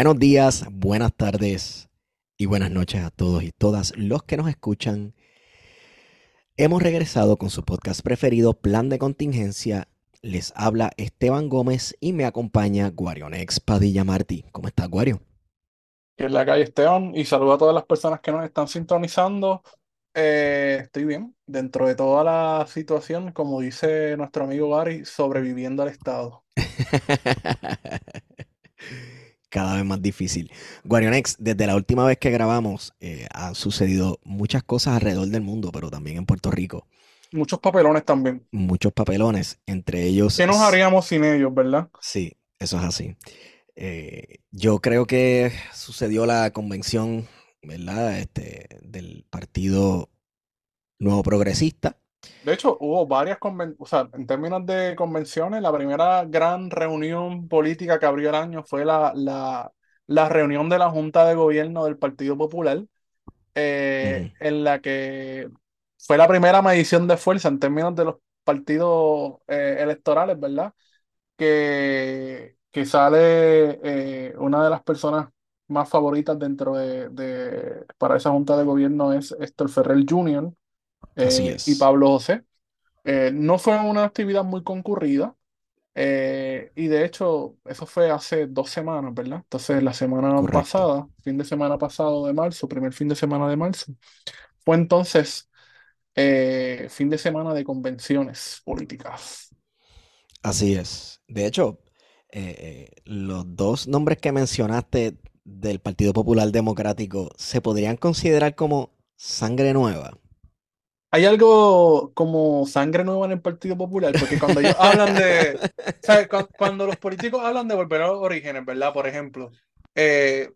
Buenos días, buenas tardes y buenas noches a todos y todas los que nos escuchan. Hemos regresado con su podcast preferido, Plan de Contingencia. Les habla Esteban Gómez y me acompaña Guarionex Padilla Martí. ¿Cómo estás, Guario? Que es la calle Esteban y saludo a todas las personas que nos están sintonizando. Eh, estoy bien, dentro de toda la situación, como dice nuestro amigo Gary, sobreviviendo al Estado. Cada vez más difícil. Guarionex, desde la última vez que grabamos, eh, han sucedido muchas cosas alrededor del mundo, pero también en Puerto Rico. Muchos papelones también. Muchos papelones, entre ellos. ¿Qué nos haríamos sin ellos, verdad? Sí, eso es así. Eh, yo creo que sucedió la convención, ¿verdad? Este, del Partido Nuevo Progresista. De hecho, hubo varias convenciones, o sea, en términos de convenciones, la primera gran reunión política que abrió el año fue la, la, la reunión de la Junta de Gobierno del Partido Popular, eh, en la que fue la primera medición de fuerza en términos de los partidos eh, electorales, ¿verdad? Que, que sale eh, una de las personas más favoritas dentro de, de, para esa Junta de Gobierno es Héctor Ferrer Jr., Así y. Pablo José. Eh, no fue una actividad muy concurrida eh, y de hecho eso fue hace dos semanas, ¿verdad? Entonces la semana Correcto. pasada, fin de semana pasado de marzo, primer fin de semana de marzo, fue entonces eh, fin de semana de convenciones políticas. Así es. De hecho, eh, eh, los dos nombres que mencionaste del Partido Popular Democrático se podrían considerar como sangre nueva. Hay algo como sangre nueva en el Partido Popular, porque cuando ellos hablan de, ¿sabes? Cu- Cuando, los políticos hablan de volver a los orígenes, ¿verdad? Por ejemplo, eh,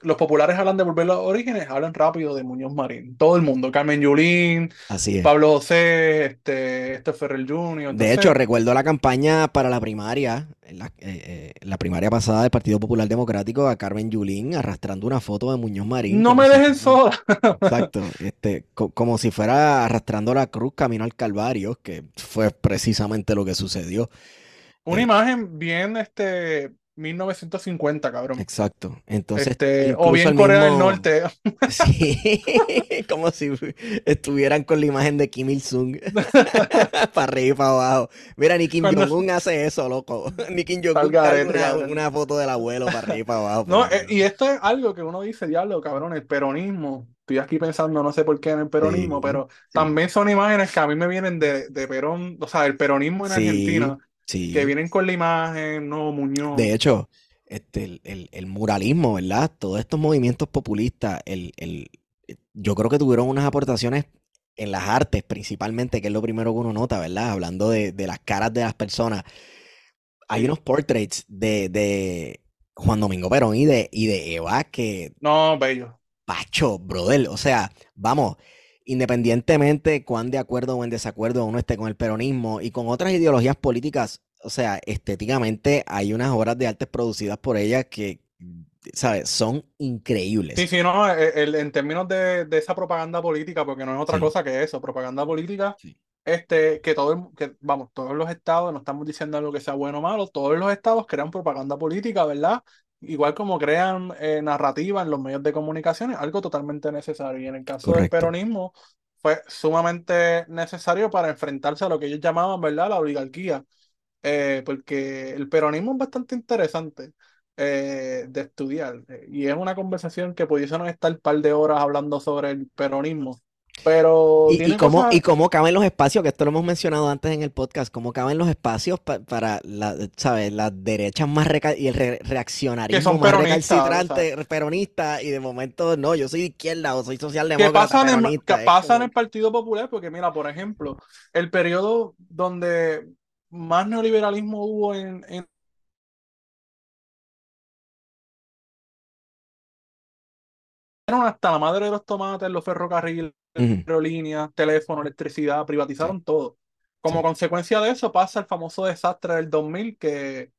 los populares hablan de volver a los orígenes, hablan rápido de Muñoz Marín. Todo el mundo, Carmen Yulín, Así es. Pablo José, este, este Ferrer Jr. De hecho, recuerdo la campaña para la primaria, la, eh, eh, la primaria pasada del Partido Popular Democrático, a Carmen Yulín arrastrando una foto de Muñoz Marín. no me dejen sola. Exacto, este, co- como si fuera arrastrando la cruz camino al Calvario, que fue precisamente lo que sucedió. Una Eh, imagen bien, este, 1950, cabrón. Exacto. Entonces, Este, o bien Corea del Norte. sí, como si estuvieran con la imagen de Kim Il-sung para arriba y para abajo. Mira, ni Kim Cuando Jong-un hace eso, loco. Ni Kim Jong-un una, una foto del abuelo para arriba y para abajo. No, eh, y esto es algo que uno dice, diablo, cabrón, el peronismo. Estoy aquí pensando, no sé por qué en el peronismo, Sí, pero sí, también son imágenes que a mí me vienen de, de Perón, o sea, el peronismo en Argentina, sí, que vienen con la imagen, no, Muñoz. De hecho, este, el, el- el muralismo, ¿verdad? Todos estos movimientos populistas, el, el- yo creo que tuvieron unas aportaciones en las artes principalmente, que es lo primero que uno nota, ¿verdad? Hablando de, de las caras de las personas. Hay unos portraits de, de Juan Domingo Perón y de, y de Eva que, No, bello. pacho, brother, o sea, vamos, independientemente cuán de acuerdo o en desacuerdo uno esté con el peronismo y con otras ideologías políticas, o sea, estéticamente hay unas obras de arte producidas por ella que, ¿sabes? Son Sí, increíbles. sí, no, eh, el- en términos de, de esa propaganda política, porque no es otra Sí, cosa que eso, propaganda política, sí, este, que todo, el- que, vamos, todos los estados, no estamos diciendo algo que sea bueno o malo, todos los estados crean propaganda política, ¿verdad? Igual como crean eh, narrativa en los medios de comunicación, es algo totalmente necesario. Y en el caso del peronismo, fue sumamente necesario para enfrentarse a lo que ellos llamaban, ¿verdad? La oligarquía. Eh, porque el peronismo es bastante interesante eh, de estudiar. y es una conversación que pudiésemos estar un par de horas hablando sobre el peronismo. Pero Y, cómo, y cómo caben los espacios, que esto lo hemos mencionado antes en el podcast, cómo caben los espacios pa- para la, ¿sabes? las derechas más reca- y el re- que son más peronistas, o sea, recalcitrante, peronista, y de momento, no, yo soy de izquierda o soy que socialdemócrata, en, que peronista, es pasa en como, el Partido Popular, porque mira, por ejemplo, el periodo donde más neoliberalismo hubo en, en hasta la madre de los tomates, los ferrocarriles, Aerolíneas, teléfono, electricidad, sí, privatizaron todo. Como sí. consecuencia de eso pasa el famoso desastre del 2000 que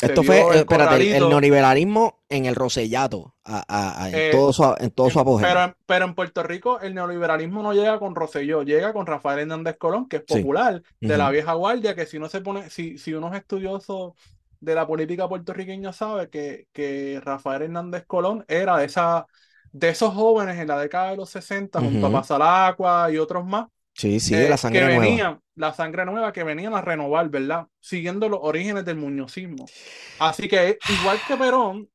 Esto fue, dio eh, el espérate, el, el neoliberalismo en el Rosellato, a- a- a- en eh, todo su, en todo su en- apogeo. pero, pero en Puerto Rico el neoliberalismo no llega con Rosselló, llega con Rafael Hernández Colón, que es Sí. popular, de la vieja guardia, que si no se pone, si, si uno es estudioso de la política puertorriqueña sabe que, que Rafael Hernández Colón era de, esa, de esos jóvenes en la década de los 60, junto a Pasalacua y otros más, Sí, sí, la eh, sangre que nueva. venían, la sangre nueva que venían a renovar, ¿verdad? Siguiendo los orígenes del muñozismo. Así que, igual que Perón,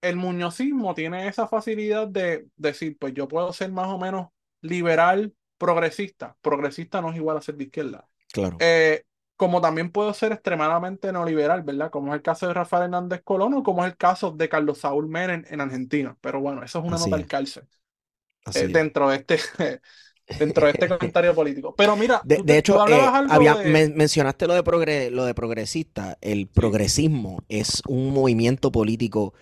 el muñozismo tiene esa facilidad de decir, pues yo puedo ser más o menos liberal, progresista. Progresista no es igual a ser de izquierda. Claro. Eh, como también puedo ser extremadamente neoliberal, ¿verdad? Como es el caso de Rafael Hernández Colón o como es el caso de Carlos Saúl Menem en Argentina. Pero bueno, eso es una Así nota al cárcel eh, dentro de este dentro de este comentario político. Pero mira, De, tú, de te- hecho, tú eh, había, de- men- mencionaste lo de, progre- lo de progresista. El progresismo es un movimiento político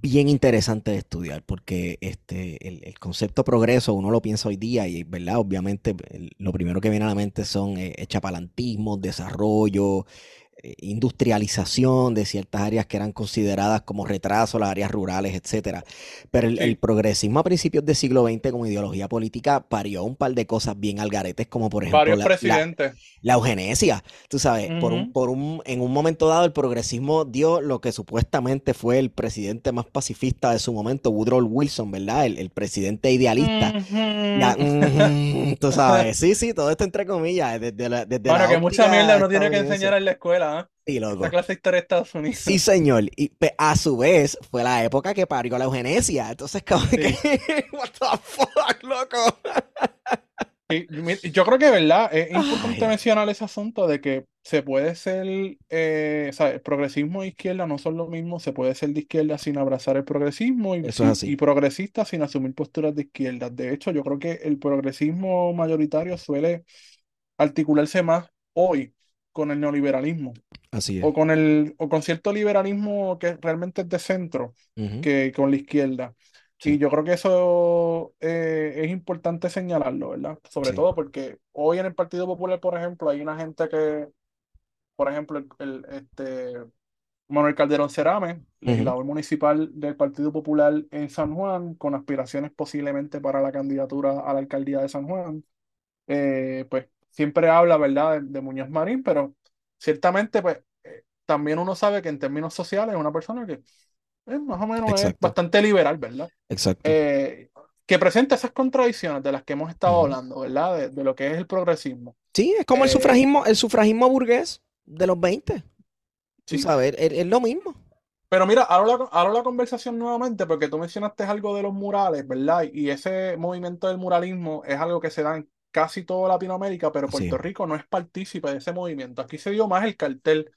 bien interesante de estudiar porque este, el, el concepto progreso uno lo piensa hoy día y, ¿verdad? Obviamente lo primero que viene a la mente son eh, echapalantismo, desarrollo, industrialización de ciertas áreas que eran consideradas como retraso, las áreas rurales, etcétera. Pero el, Sí. el progresismo a principios del siglo XX como ideología política parió un par de cosas bien algaretes, como por ejemplo la, la- presidentes. la eugenesia, tú sabes, por un, por un, en un momento dado el progresismo dio lo que supuestamente fue el presidente más pacifista de su momento, Woodrow Wilson, ¿verdad? El, el presidente idealista. Mm, tú sabes, sí, sí, todo esto entre comillas, desde la, desde Bueno, la que mucha mierda uno tiene que enseñar en la escuela, Esa clase de historia de Estados Unidos. Sí, señor. Y a su vez fue la época que parió la eugenesia. Entonces, como Sí. que, what the fuck, loco. Yo creo que, ¿verdad? Es importante Ay. mencionar ese asunto de que se puede ser, eh, o sea, el progresismo e izquierda no son lo mismo, se puede ser de izquierda sin abrazar el progresismo y, Eso es y progresista sin asumir posturas de izquierda. De hecho, yo creo que el progresismo mayoritario suele articularse más hoy con el neoliberalismo Así es. o con el, o con cierto liberalismo que realmente es de centro que con la izquierda. Y Sí. yo creo que eso eh, es importante señalarlo, ¿verdad? Sobre Sí. todo porque hoy en el Partido Popular, por ejemplo, hay una gente que, por ejemplo, el, el- este, Manuel Calderón Cerame, legislador municipal del Partido Popular en San Juan, con aspiraciones posiblemente para la candidatura a la alcaldía de San Juan, eh, pues siempre habla, ¿verdad?, de, de Muñoz Marín, pero ciertamente, pues eh, también uno sabe que en términos sociales es una persona que eh, más o menos es bastante liberal, ¿verdad? Exacto. Eh, que presenta esas contradicciones de las que hemos estado hablando, ¿verdad? De, de lo que es el progresismo. Sí, es como el eh, sufragismo, el sufragismo burgués de los 20. Tú Sí. sabes, es, es lo mismo. Pero mira, ahora la, abro la conversación nuevamente porque tú mencionaste algo de los murales, ¿verdad? Y ese movimiento del muralismo es algo que se da en casi toda Latinoamérica, pero Puerto es. Rico no es partícipe de ese movimiento. Aquí se dio más el cartel.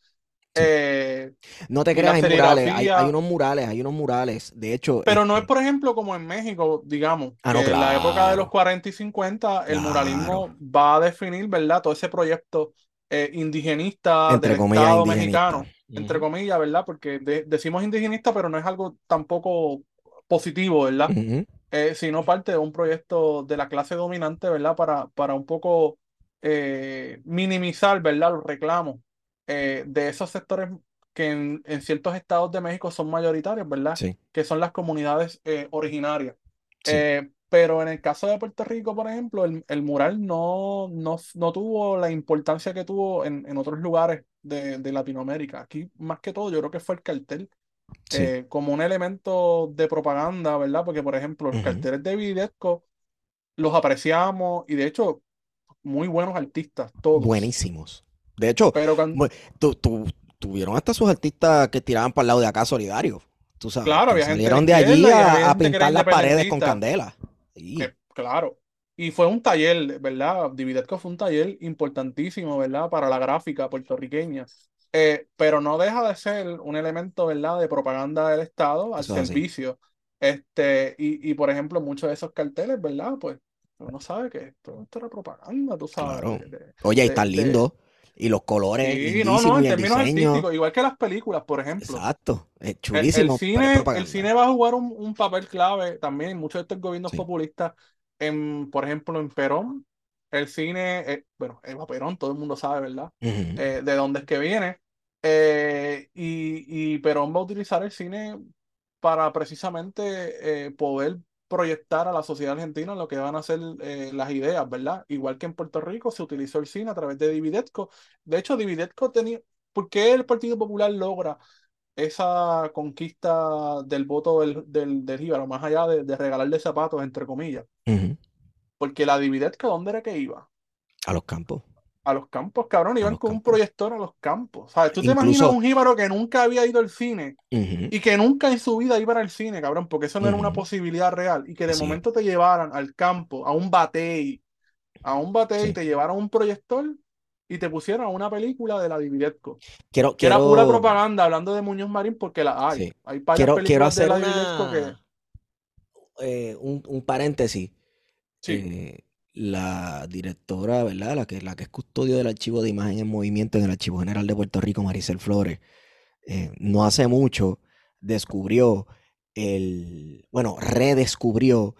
Sí. eh, No te creas, hay murales, hay, hay unos murales, hay unos murales. De hecho, Pero no es, este, por ejemplo, como en México, digamos, Ah, no, que en la época de los claro. 40 y 50, el muralismo Claro. va a definir, ¿verdad? Todo ese proyecto eh, indigenista entre del comillas, Estado indigenista. mexicano, entre Ujú, comillas, ¿verdad? Porque de- decimos indigenista, pero no es algo tampoco positivo, ¿verdad? ujú, Eh, sino parte de un proyecto de la clase dominante, ¿verdad? Para, para un poco eh, minimizar, ¿verdad? Los reclamos eh, de esos sectores que en, en ciertos estados de México son mayoritarios, ¿verdad? Sí, Que son las comunidades eh, originarias. sí, Eh, pero en el caso de Puerto Rico, por ejemplo, el, el mural no, no, no tuvo la importancia que tuvo en, en otros lugares de, de Latinoamérica. Aquí, más que todo, yo creo que fue el cartel sí. eh, como un elemento de propaganda, ¿verdad? Porque, por ejemplo, los Ujú. carteles de Videsco los apreciamos y, de hecho, muy buenos artistas, todos. Buenísimos. De hecho, Pero cuando, tu- tu- tuvieron hasta sus artistas que tiraban para el lado de acá solidarios. Tú sabes, claro, había gente de salieron de allí a, pintar las paredes con candela. Sí, que, claro. Y fue un taller, ¿verdad? Dividetco fue un taller importantísimo, ¿verdad? Para la gráfica puertorriqueña. Eh, pero no deja de ser un elemento, ¿verdad? De propaganda del Estado al eso es así. servicio. Este, y, y por ejemplo, muchos de esos carteles, ¿verdad? Pues uno sabe que esto, esto era propaganda, tú sabes. Claro. de- de- Oye, y tan de- lindo. Y los colores Sí, no, no, en el términos artísticos, igual que las películas, por ejemplo. Exacto. Es El, el chulísimo, es cine, el cine va a jugar un, un papel clave también en muchos de estos gobiernos Sí. populistas, en, por ejemplo, en Perón. El cine, eh, bueno, Eva Perón, todo el mundo sabe, ¿verdad? Eh, de dónde es que viene. Eh, y, y Perón va a utilizar el cine para precisamente eh, poder proyectar a la sociedad argentina lo que van a ser eh, las ideas, ¿verdad? Igual que en Puerto Rico se utilizó el cine a través de Dividetco. De hecho, Dividetco tenía, por qué el Partido Popular logra esa conquista del voto del, del, del jíbaro, más allá de, de, regalarle zapatos, entre comillas. Porque la Dividetco, ¿dónde era que iba? A los campos. A los campos, cabrón, iban con un proyector a los campos. ¿Sabes? Tú te imaginas un jíbaro que nunca había ido al cine y que nunca en su vida iba al cine, cabrón, porque eso no era una posibilidad real. Y que de momento te llevaran al campo, a un batey, a un batey, y te llevaran un proyector y te pusieron una película de la Dividetco. Quiero, que era pura propaganda hablando de Muñoz Marín porque la hay. Hay varias películas de la Dividetco que... Eh, un, un, paréntesis. Sí. Eh, la directora, ¿verdad? La que, la que es custodio del archivo de imagen en movimiento en el Archivo General de Puerto Rico, Maricel Flores, eh, no hace mucho descubrió el, bueno, redescubrió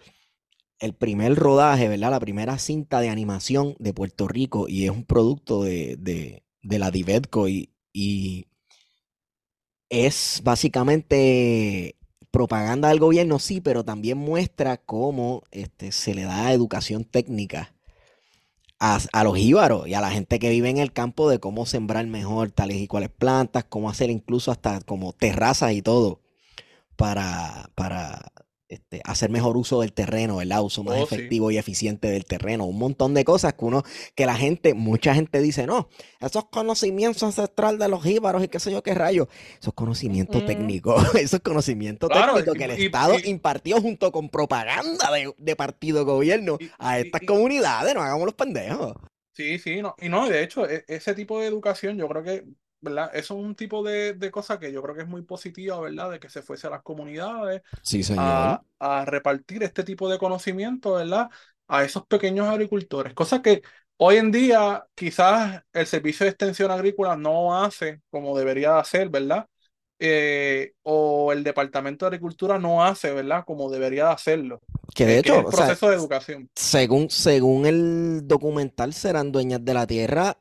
el primer rodaje, ¿verdad? La primera cinta de animación de Puerto Rico y es un producto de, de, la Divetco y, y es básicamente propaganda del gobierno, sí, pero también muestra cómo este, se le da educación técnica a, a, los íbaros y a la gente que vive en el campo de cómo sembrar mejor tales y cuales plantas, cómo hacer incluso hasta como terrazas y todo para, para este, hacer mejor uso del terreno, ¿verdad? Uso más oh, efectivo y eficiente del terreno. Un montón de cosas que uno, que la gente, mucha gente dice, no, esos conocimientos ancestrales de los jíbaros y qué sé yo qué rayos. Esos conocimientos técnicos, esos conocimientos técnicos que el Estado impartió junto con propaganda de, de partido gobierno a estas comunidades, no hagamos los pendejos. Sí, sí, no, y no, de hecho, e, ese tipo de educación yo creo que ¿verdad? Eso es un tipo de, de, cosa que yo creo que es muy positiva, ¿verdad? De que se fuese a las comunidades A, a, repartir este tipo de conocimiento, ¿verdad? A esos pequeños agricultores. Cosa que hoy en día quizás el servicio de extensión agrícola no hace como debería hacer, ¿verdad? Eh, o el departamento de agricultura no hace, ¿verdad? Como debería hacerlo. Que de hecho, el proceso de educación. Según, según el documental, serán dueñas de la tierra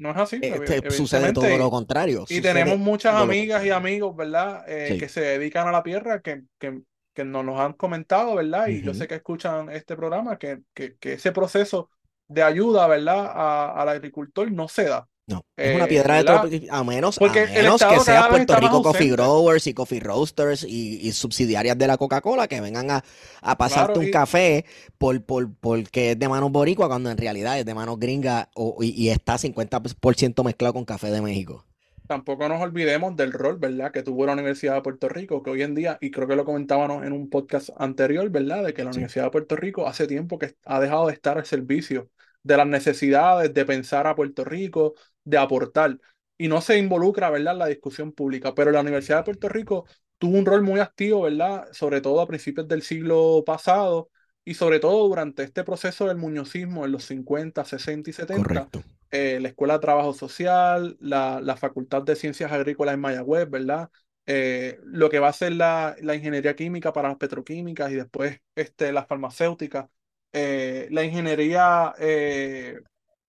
no es así. Este, sucede todo lo contrario. Y tenemos muchas amigas y amigos, ¿verdad? Eh, que se dedican a la tierra, que, que, que nos, nos han comentado, ¿verdad? Y yo sé que escuchan este programa, que, que, que ese proceso de ayuda, ¿verdad? al agricultor no se da. No, es una eh, piedra de tope, a menos, Porque a menos que sea Puerto Rico Coffee Growers y Coffee Roasters y, subsidiarias de la Coca-Cola que vengan a, a pasarte un café por, por, porque es de manos boricua cuando en realidad es de manos gringa o, y, y, está 50% mezclado con café de México. Tampoco nos olvidemos del rol, ¿verdad?, que tuvo la Universidad de Puerto Rico, que hoy en día, y creo que lo comentábamos en un podcast anterior, ¿verdad?, de que la Universidad de Puerto Rico hace tiempo que ha dejado de estar al servicio de las necesidades de pensar a Puerto Rico, de aportar, y no se involucra, ¿verdad?, en la discusión pública. Pero la Universidad de Puerto Rico tuvo un rol muy activo, ¿verdad?, sobre todo a principios del siglo pasado y sobre todo durante este proceso del muñozismo en los 50, 60 y 70. Eh, la Escuela de Trabajo Social, la, la Facultad de Ciencias Agrícolas en Mayagüez, ¿verdad? Eh, lo que va a ser la, la, ingeniería química para las petroquímicas y después este, las farmacéuticas eh, la ingeniería eh,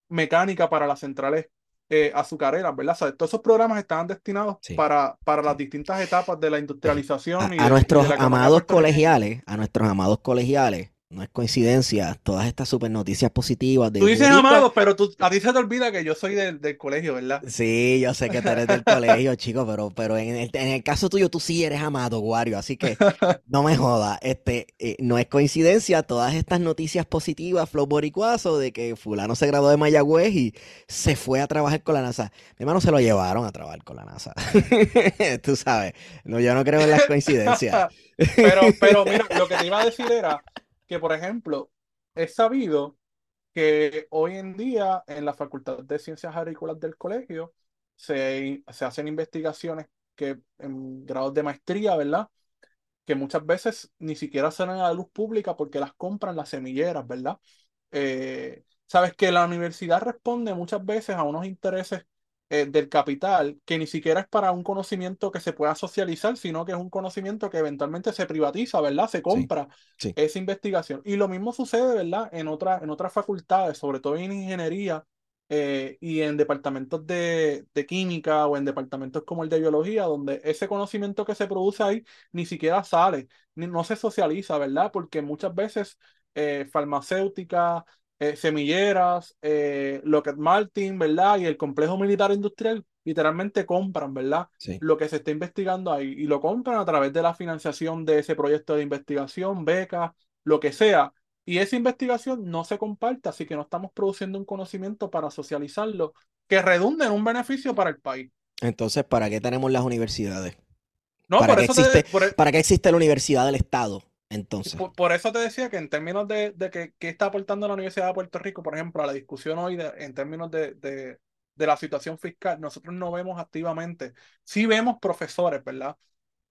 mecánica para las centrales eh, azucareras, ¿verdad? todos esos programas estaban destinados para, para las distintas etapas de la industrialización. A, nuestros amados colegiales, a nuestros amados colegiales, no es coincidencia, todas estas super noticias positivas. De tú dices amados, pero tú, a ti se te olvida que yo soy del, del, colegio, ¿verdad? Sí, yo sé que tú eres del colegio, chico, pero, pero en, el, en el caso tuyo tú sí eres amado, Wario, así que no me jodas. Este, eh, no es coincidencia todas estas noticias positivas, Flow Boricuazo, de que fulano se graduó de Mayagüez y se fue a trabajar con la NASA. Mi hermano se lo llevaron a trabajar con la NASA. tú sabes, no, yo no creo en las coincidencias. pero, pero mira, lo que te iba a decir era que, por ejemplo, es sabido que hoy en día en la Facultad de Ciencias Agrícolas del colegio se, se hacen investigaciones que en grados de maestría, ¿verdad? Que muchas veces ni siquiera salen a la luz pública porque las compran las semilleras, ¿verdad? Eh, Sabes que la universidad responde muchas veces a unos intereses eh, del capital, que ni siquiera es para un conocimiento que se pueda socializar, sino que es un conocimiento que eventualmente se privatiza, ¿verdad? Se compra esa investigación. Y lo mismo sucede, ¿verdad? En, otra, en otras facultades, sobre todo en ingeniería eh, y en departamentos de, de, química o en departamentos como el de biología, donde ese conocimiento que se produce ahí ni siquiera sale, ni, no se socializa, ¿verdad? Porque muchas veces eh, farmacéuticas, eh, semilleras, eh, Lockheed Martin, ¿verdad? Y el complejo militar industrial literalmente compran, ¿verdad? Sí. Lo que se está investigando ahí y lo compran a través de la financiación de ese proyecto de investigación, becas, lo que sea. Y esa investigación no se comparte, así que no estamos produciendo un conocimiento para socializarlo que redunde en un beneficio para el país. Entonces, ¿para qué tenemos las universidades? No, ¿Para, qué te, por, e ¿Para qué existe la universidad del Estado? Entonces, por- por eso te decía que en términos de, de que, qué está aportando la Universidad de Puerto Rico, por ejemplo, a la discusión hoy de- en términos de, de, de la situación fiscal, nosotros no vemos activamente, sí vemos profesores, ¿verdad?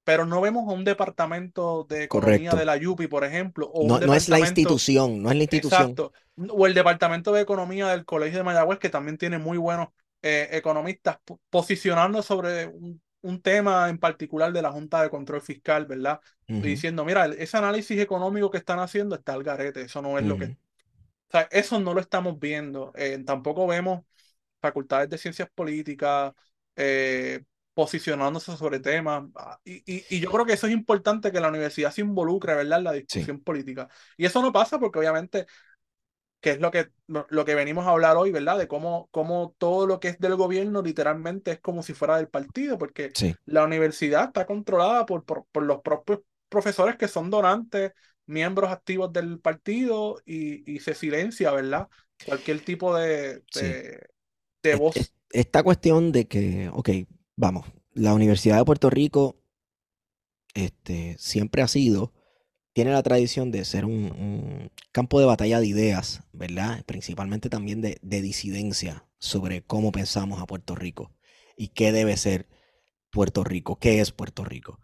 Pero no vemos un departamento de economía Correcto. de la YUPI, por ejemplo, o no, no es la institución, no es la institución. Exacto. O el Departamento de Economía del Colegio de Mayagüez, que también tiene muy buenos eh, economistas po- posicionando sobre un, un tema en particular de la Junta de Control Fiscal, ¿verdad? Diciendo, mira, ese análisis económico que están haciendo está al garete, eso no es lo que... O sea, eso no lo estamos viendo. Eh, tampoco vemos facultades de ciencias políticas eh, posicionándose sobre temas. Ah, Y, y, y yo creo que eso es importante que la universidad se involucre, ¿verdad?, en la discusión política. Y eso no pasa porque obviamente, que es lo que, lo que venimos a hablar hoy, ¿verdad?, de cómo, cómo todo lo que es del gobierno literalmente es como si fuera del partido, porque Sí, la universidad está controlada por, por, por los propios profesores que son donantes, miembros activos del partido y, y se silencia, ¿verdad? Cualquier tipo de, Sí. de, voz. es- esta cuestión de que, ok, vamos, la Universidad de Puerto Rico este, siempre ha sido, tiene la tradición de ser un, un campo de batalla de ideas, ¿verdad? Principalmente también de, de disidencia sobre cómo pensamos a Puerto Rico y qué debe ser Puerto Rico, qué es Puerto Rico.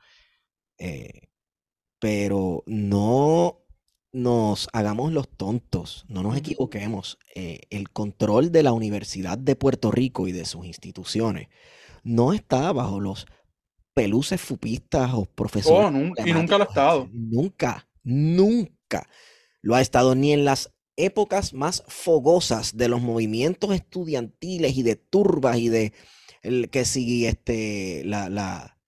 Eh, pero no nos hagamos los tontos, no nos equivoquemos. Eh, el control de la Universidad de Puerto Rico y de sus instituciones no está bajo los peluces fupistas o profesores Oh, y nunca lo ha estado. Nunca, nunca lo ha estado ni en las épocas más fogosas de los movimientos estudiantiles y de turbas y de el, que si este la, la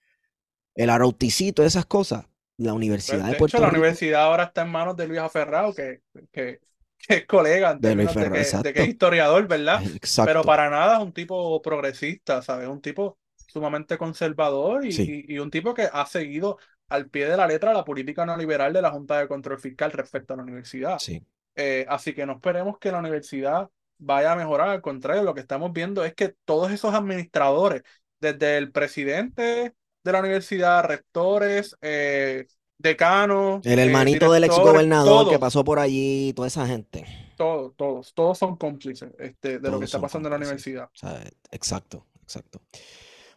el arauticito, esas cosas. La Universidad de de Puerto hecho, la universidad ahora está en manos de Luis Aferrado, que, que, que es colega de Luis términos de que, de que es historiador, ¿verdad? Pero Exacto. para nada es un tipo progresista, ¿sabes? Un tipo sumamente conservador y, Sí. y- y un tipo que ha seguido al pie de la letra la política neoliberal de la Junta de Control Fiscal respecto a la universidad. Sí. Eh, así que no esperemos que la universidad vaya a mejorar, al contrario, lo que estamos viendo es que todos esos administradores, desde el presidente de la universidad, rectores, eh, decanos, El eh, hermanito del ex directores, gobernador que todos, pasó por allí, toda esa gente. todos, todos, todos son cómplices este, de lo que Todos está pasando en la universidad. O sea, exacto, exacto.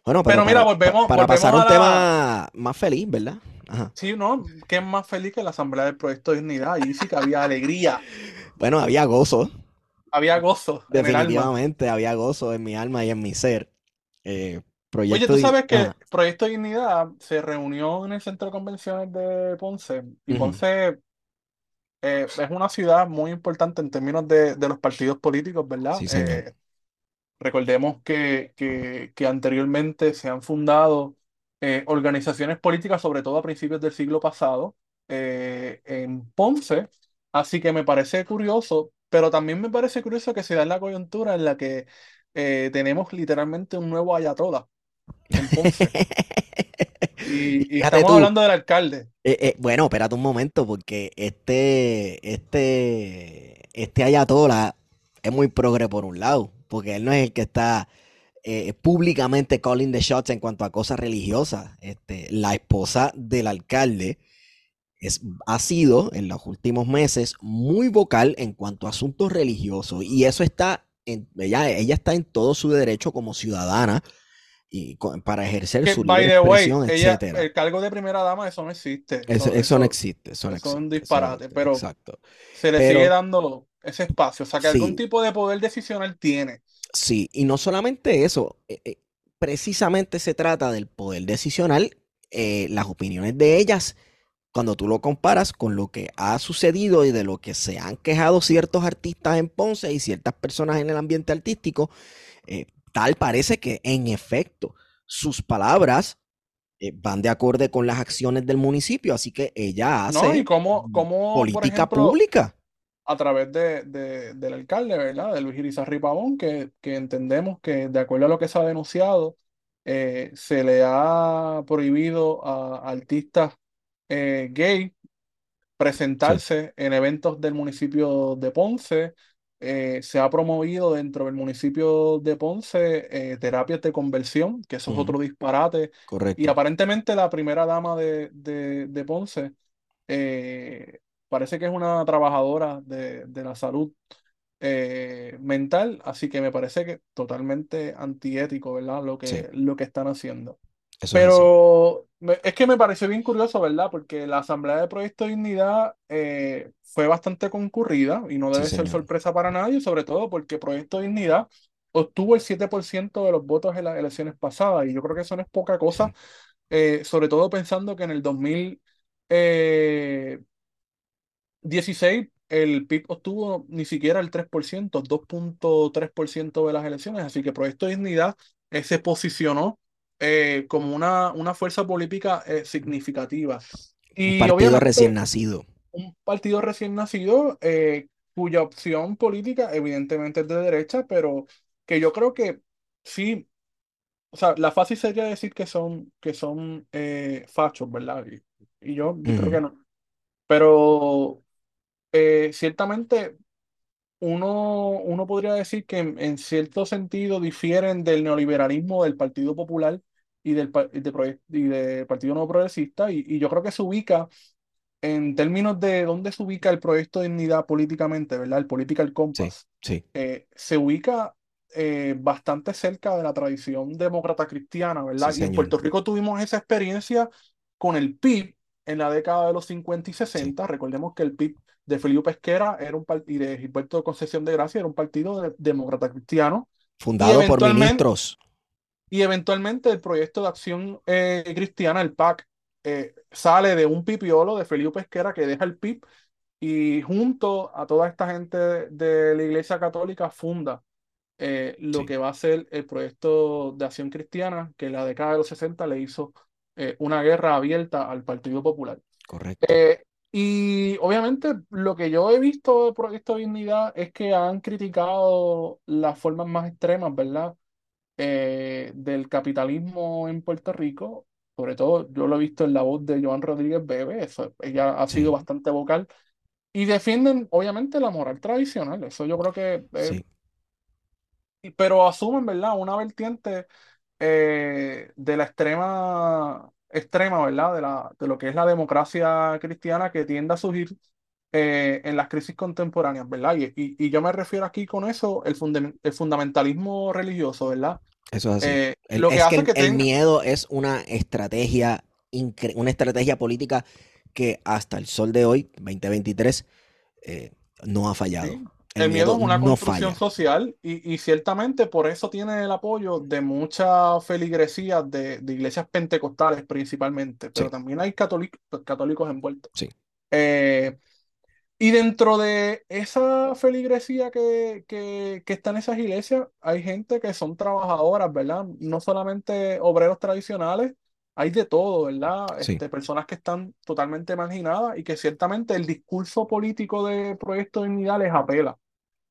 Bueno, pero, Pero mira, para, volvemos- para volvemos pasar a un la- tema más feliz, ¿verdad? Ajá. Sí, ¿no? ¿Qué es más feliz que la Asamblea del Proyecto de Dignidad? Ahí sí que había alegría, Bueno, había gozo, había gozo definitivamente había gozo en mi alma y en mi ser. Eh, Oye, tú sabes que Ajá. Proyecto Dignidad se reunió en el Centro de Convenciones de Ponce y. Ponce eh, es una ciudad muy importante en términos de, de los partidos políticos, ¿verdad? Sí. Eh, recordemos que, que, que anteriormente se han fundado eh, organizaciones políticas, sobre todo a principios del siglo pasado, eh, en Ponce, así que me parece curioso, pero también me parece curioso que se da en la coyuntura en la que eh, tenemos literalmente un nuevo ayatollah en Ponce. Y, estamos tú, hablando del alcalde. bueno, espérate un momento, porque este, este, este ayatola es muy progre por un lado, porque él no es el que está eh, públicamente calling the shots en cuanto a cosas religiosas. Este, la esposa del alcalde es, ha sido en los últimos meses muy vocal en cuanto a asuntos religiosos y eso está en, ella, ella está en todo su derecho como ciudadana y para ejercer Que, su libre way, expresión, ella, etcétera. el cargo de primera dama, eso no existe. Eso, Eso, eso no existe, eso no eso es un existe, eso no disparate, existe, pero exacto. se le Pero- sigue dando ese espacio. O sea, que algún tipo de poder decisional tiene. Sí, y no solamente eso, eh, eh, precisamente se trata del poder decisional, eh, las opiniones de ellas, cuando tú lo comparas con lo que ha sucedido y de lo que se han quejado ciertos artistas en Ponce y ciertas personas en el ambiente artístico, tal parece que en efecto sus palabras van de acorde con las acciones del municipio, así que ella ¿No? Y hace cómo, cómo por política ejemplo, pública. A través de, de- del alcalde, ¿verdad? De Luis Irizarry Pavón, que, que entendemos que de acuerdo a lo que se ha denunciado, eh, se le ha prohibido a, a artistas eh, gay Sí. presentarse en eventos del municipio de Ponce. Eh, se ha promovido dentro del municipio de Ponce terapias de conversión, que eso es otro disparate. Y Correcto. aparentemente la primera dama de, de, de Ponce eh, parece que es una trabajadora de, de la salud eh, mental, así que me parece que totalmente antiético, ¿verdad? Lo Sí, que, lo que están haciendo. eso. Pero es que me pareció bien curioso, ¿verdad? Porque la Asamblea de Proyecto de Dignidad eh, fue bastante concurrida y no Sí, debe ser señor. sorpresa para nadie, sobre todo porque Proyecto de Dignidad obtuvo el 7% de los votos en las elecciones pasadas y yo creo que eso no es poca cosa, Sí. eh, sobre todo pensando que en el 2016 el PIB obtuvo ni siquiera el 3%, 2.3% de las elecciones, así que Proyecto de Dignidad eh, se posicionó eh, como una, una fuerza política eh, significativa. Un Y partido recién nacido. un partido recién nacido eh, cuya opción política evidentemente es de derecha, pero que yo creo que sí, o sea, la fácil sería decir que son, que son fachos, ¿verdad? Y, y yo, yo creo que no. Pero eh, ciertamente uno, uno podría decir que en, en cierto sentido difieren del neoliberalismo del Partido Popular y del, de y del Partido No Progresista, y, y yo creo que se ubica en términos de dónde se ubica el proyecto de dignidad políticamente, ¿verdad? El Political Compass, sí, eh, se ubica eh, bastante cerca de la tradición demócrata cristiana, sí, ¿verdad? Y en. Puerto Rico tuvimos esa experiencia con el PIB en la década de los 50 y Sí. 60. Recordemos que el PIB de Felipe Pesquera era un y de Gilberto Concepción de Gracia era un partido de- demócrata cristiano. Fundado por ministros. y eventualmente el proyecto de acción eh, cristiana, el PAC, eh, sale de un pipiolo de Felipe Pesquera que deja el PIB y junto a toda esta gente de la Iglesia Católica funda eh, lo Sí, que va a ser el proyecto de acción cristiana que en la década de los 60 le hizo eh, una guerra abierta al Partido Popular. correcto. Eh, y obviamente lo que yo he visto del Proyecto de Dignidad es que han criticado las formas más extremas, ¿verdad? eh, del capitalismo en Puerto Rico, sobre todo yo lo he visto en la voz de Joan Rodríguez Bebe, eso, ella ha sido Sí, bastante vocal, y defienden obviamente la moral tradicional, eso yo creo que, eh, sí. pero asumen, ¿verdad? Una vertiente eh, de la extrema, extrema, ¿verdad? De, la, de lo que es la democracia cristiana que tiende a surgir eh, en las crisis contemporáneas, ¿verdad? Y, y, y yo me refiero aquí con eso, el, funde- el fundamentalismo religioso, ¿verdad? Eso es así. Eh, El- lo que es hace que el tenga, miedo es una estrategia, incre- una estrategia política que hasta el sol de hoy, 2023, eh, no ha fallado. sí, El el miedo miedo es una no construcción falla. social y, y ciertamente por eso tiene el apoyo de muchas feligresías de, de iglesias pentecostales principalmente, pero Sí, también hay católicos, católicos envueltos. sí, Eh, y dentro de esa feligresía que, que, que está en esas iglesias, hay gente que son trabajadoras, ¿verdad? No solamente obreros tradicionales, hay de todo, ¿verdad? sí, Este, personas que están totalmente marginadas y que ciertamente el discurso político de Proyecto de Dignidad les apela.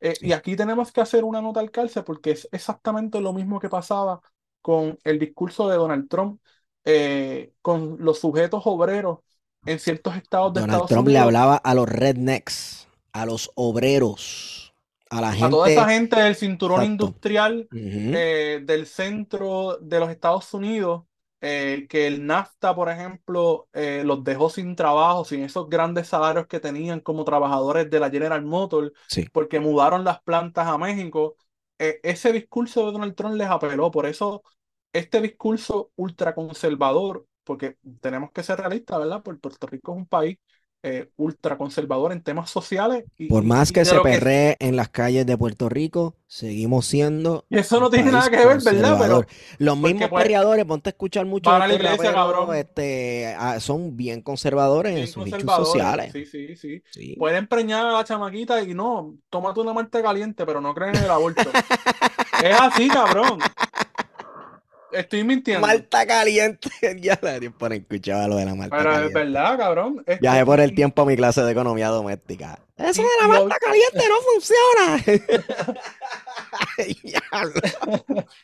Eh, y sí. aquí tenemos que hacer una nota al calce porque es exactamente lo mismo que pasaba con el discurso de Donald Trump, eh, con los sujetos obreros en ciertos estados de Donald Estados Trump le Unidos hablaba a los rednecks, a los obreros, a la a toda esa gente. gente del cinturón Exacto. industrial Ujú, eh, del centro de los Estados Unidos, eh, que el NAFTA, por ejemplo, eh, los dejó sin trabajo, sin esos grandes salarios que tenían como trabajadores de la General Motors, Sí, porque mudaron las plantas a México. Eh, ese discurso de Donald Trump les apeló, por eso este discurso ultraconservador, porque tenemos que ser realistas, ¿verdad? Porque Puerto Rico es un país eh, ultraconservador en temas sociales y, Por más que se que perree en las calles de Puerto Rico, seguimos siendo Y eso no tiene nada que ver, ¿verdad? Pero, Los mismos pues perreadores, ponte a escuchar muchos de van a la iglesia, cabrón, este, ah, son bien conservadores en sus conservadores. sociales. Sí, sí, sí. Sí. Pueden preñar a la chamaquita y no, tómate una muerte caliente, pero no creen en el aborto. Es así, cabrón. Estoy mintiendo. Malta caliente. ya la no escuchaba lo de la malta Pero es caliente. verdad, cabrón. Este, Viajé por el tiempo a mi clase de economía doméstica. Eso de la malta caliente no funciona.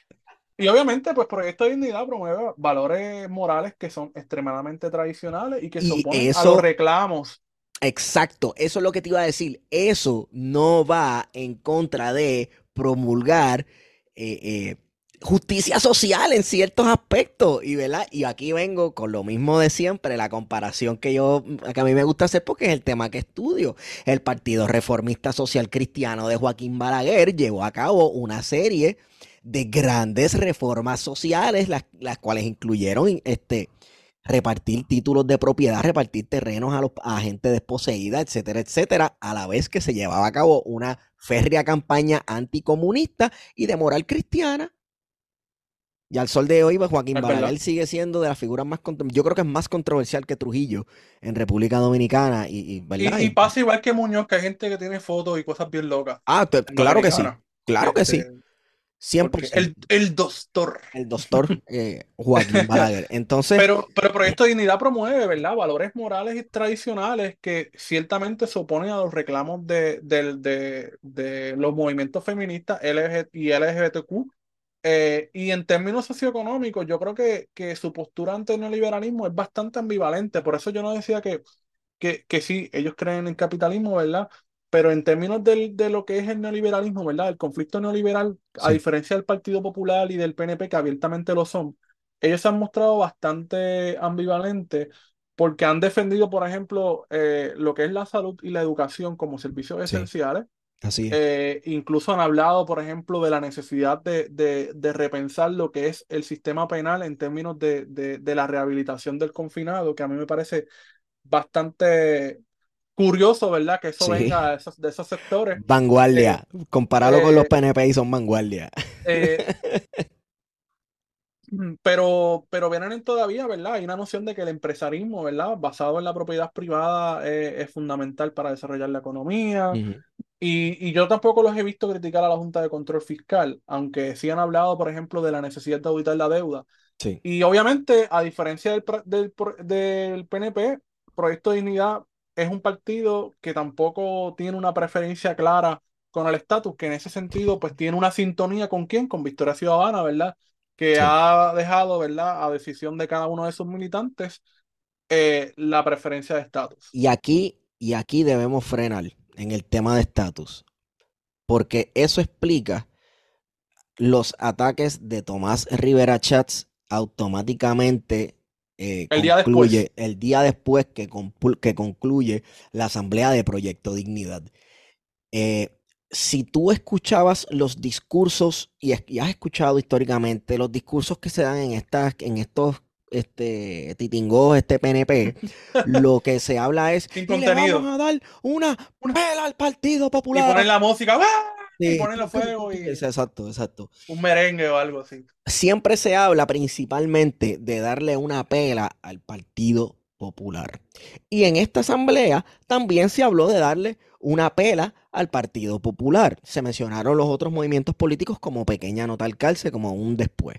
Y obviamente, pues Proyecto de Dignidad promueve valores morales que son extremadamente tradicionales y que se oponen a eso- los reclamos. Exacto, eso es lo que te iba a decir. Eso no va en contra de promulgar eh, eh, justicia social en ciertos aspectos. Y, ¿verdad? y aquí vengo con lo mismo de siempre, la comparación que yo, que a mí me gusta hacer porque es el tema que estudio. El Partido Reformista Social Cristiano de Joaquín Balaguer llevó a cabo una serie de grandes reformas sociales, las, las cuales incluyeron este, repartir títulos de propiedad, repartir terrenos a, los, a gente desposeída, etcétera, etcétera, a la vez que se llevaba a cabo una férrea campaña anticomunista y de moral cristiana. Y al sol de hoy, pues, Joaquín Balaguer sigue siendo de las figuras más yo creo que es más controversial que Trujillo en República Dominicana y, y, Y, y pasa igual que Muñoz, que hay gente que tiene fotos y cosas bien locas. ah, claro que sí, claro que sí, Este, 100%. porque el, el doctor. El doctor eh, Joaquín Balaguer. Entonces, Pero, pero Proyecto de Dignidad promueve, ¿verdad? Valores morales y tradicionales que ciertamente se oponen a los reclamos de, del- de, de los movimientos feministas LG y LGBTQ. Eh, y en términos socioeconómicos, yo creo que, que su postura ante el neoliberalismo es bastante ambivalente. Por eso yo no decía que, que, que sí, ellos creen en el capitalismo, ¿verdad? Pero en términos del- de lo que es el neoliberalismo, ¿verdad? El conflicto neoliberal, a diferencia del Partido Popular y del PNP, que abiertamente lo son, ellos se han mostrado bastante ambivalentes porque han defendido, por ejemplo, eh, lo que es la salud y la educación como servicios Sí. esenciales. Así es. Eh, incluso han hablado, por ejemplo, de la necesidad de, de- de repensar lo que es el sistema penal en términos de, de- la rehabilitación del confinado, que a mí me parece bastante curioso, ¿verdad? Que eso Sí. venga de esos, de esos sectores. Vanguardia. Compararlo con los eh, PNP y son vanguardia. Eh, pero, pero vienen todavía, ¿verdad? Hay una noción de que el empresarismo, ¿verdad? Basado en la propiedad privada eh, es fundamental para desarrollar la economía. Ujú. Y, y yo tampoco los he visto criticar a la Junta de Control Fiscal, aunque sí han hablado, por ejemplo, de la necesidad de auditar la deuda. Sí. Y obviamente, a diferencia del, del, del PNP, Proyecto de Dignidad es un partido que tampoco tiene una preferencia clara con el estatus, que en ese sentido, pues tiene una sintonía con quién, con Victoria Ciudadana, ¿verdad? Que Sí. ha dejado, ¿verdad? A decisión de cada uno de sus militantes eh, la preferencia de estatus. Y aquí, y aquí debemos frenar en el tema de estatus, porque eso explica los ataques de Tomás Rivera Chats automáticamente eh, El día concluye el día después que, que concluye la asamblea de Proyecto Dignidad. Eh, si tú escuchabas los discursos y, y has escuchado históricamente los discursos que se dan en estas, en estos este titingos, este PNP, lo que se habla es Sin "Y le contenido". vamos a dar una Una- pela al Partido Y Popular. ponen la música, ¡ah! y Sí. ponen los fuegos y Exacto, exacto. un merengue o algo así. Siempre se habla principalmente de darle una pela al Partido Popular. Y en esta asamblea también se habló de darle una pela al Partido Popular. Se mencionaron los otros movimientos políticos como pequeña nota al calce, como un después.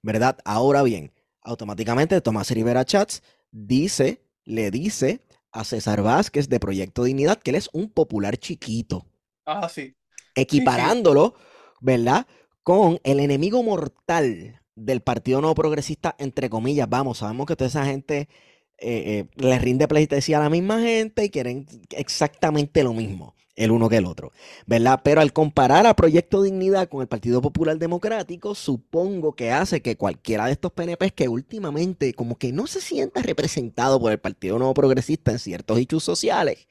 ¿Verdad? Ahora bien, automáticamente Tomás Rivera Chats dice, le dice a César Vázquez de Proyecto Dignidad que él es un popular chiquito Ah, sí. equiparándolo, ¿verdad? Con el enemigo mortal del Partido Nuevo Progresista, entre comillas. Vamos, sabemos que toda esa gente eh, eh, le rinde pleitesía a la misma gente y quieren exactamente lo mismo, el uno que el otro, ¿verdad? Pero al comparar a Proyecto Dignidad con el Partido Popular Democrático, supongo que hace que cualquiera de estos PNPs que últimamente como que no se sienta representado por el Partido Nuevo Progresista en ciertos hechos sociales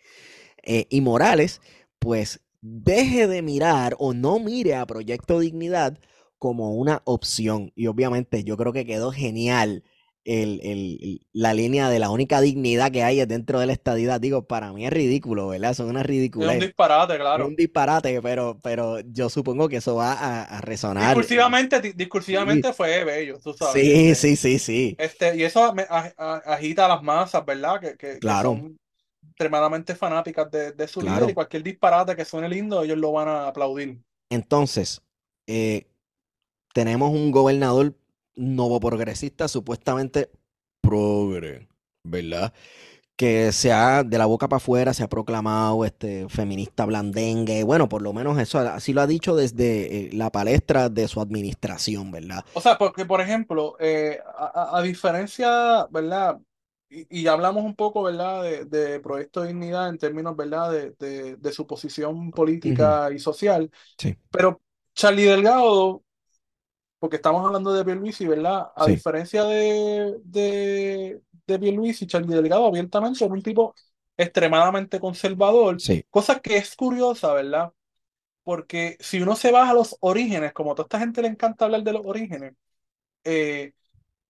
eh, y morales, pues deje de mirar o no mire a Proyecto Dignidad como una opción. Y obviamente yo creo que quedó genial el- el- la línea de la única dignidad que hay es dentro de la estadidad. Digo, para mí es ridículo, ¿verdad? Son una Es un disparate, Es claro. un disparate, pero, pero yo supongo que eso va a, a resonar. Discursivamente, di- discursivamente fue bello, tú sabes. Sí, Este, sí, sí, sí. Este, y eso me- agita a las masas, ¿verdad? Que, que- que Claro. son extremadamente fanáticas de, de su Claro. líder y cualquier disparate que suene lindo, ellos lo van a aplaudir. Entonces, eh, tenemos un gobernador nuevo progresista, supuestamente progre, ¿verdad? Que se ha, de la boca para afuera, se ha proclamado este feminista blandengue. Bueno, por lo menos eso así lo ha dicho desde eh, la palestra de su administración, ¿verdad? O sea, porque, por ejemplo, eh, a, a- diferencia, ¿verdad? Y, y hablamos un poco, ¿verdad? De, de Proyecto de Dignidad en términos, ¿verdad? De, de, de su posición política y social. Sí, Pero Charlie Delgado, porque estamos hablando de Pierluisi, ¿verdad? A sí, diferencia de, de, de Pierluisi, Charlie Delgado abiertamente es un tipo extremadamente conservador, sí. cosa que es curiosa, ¿verdad? Porque si uno se va a los orígenes, como a toda esta gente le encanta hablar de los orígenes, eh,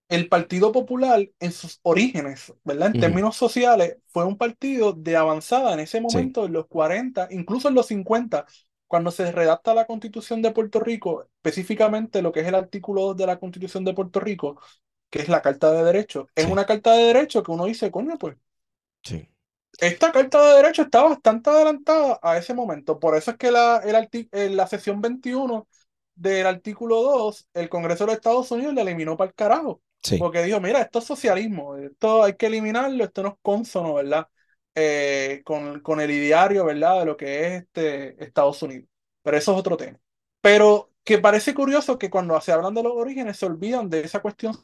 el Partido Popular en sus orígenes, ¿verdad? En términos sociales, fue un partido de avanzada en ese Sí, momento, en los 40, incluso en los 50, cuando se redacta la Constitución de Puerto Rico, específicamente lo que es el artículo 2 de la Constitución de Puerto Rico, que es la Carta de Derechos. Es sí, una Carta de Derechos que uno dice, coño, pues sí, esta Carta de Derechos está bastante adelantada a ese momento. Por eso es que la, el arti- eh, la sección 21 del artículo 2, el Congreso de los Estados Unidos la eliminó para el carajo. sí, Porque dijo, mira, esto es socialismo, esto hay que eliminarlo, esto no es cónsono, ¿verdad? Eh, con, con el ideario, ¿verdad? De lo que es este Estados Unidos. Pero eso es otro tema. Pero que parece curioso que cuando se hablan de los orígenes se olvidan de esa cuestión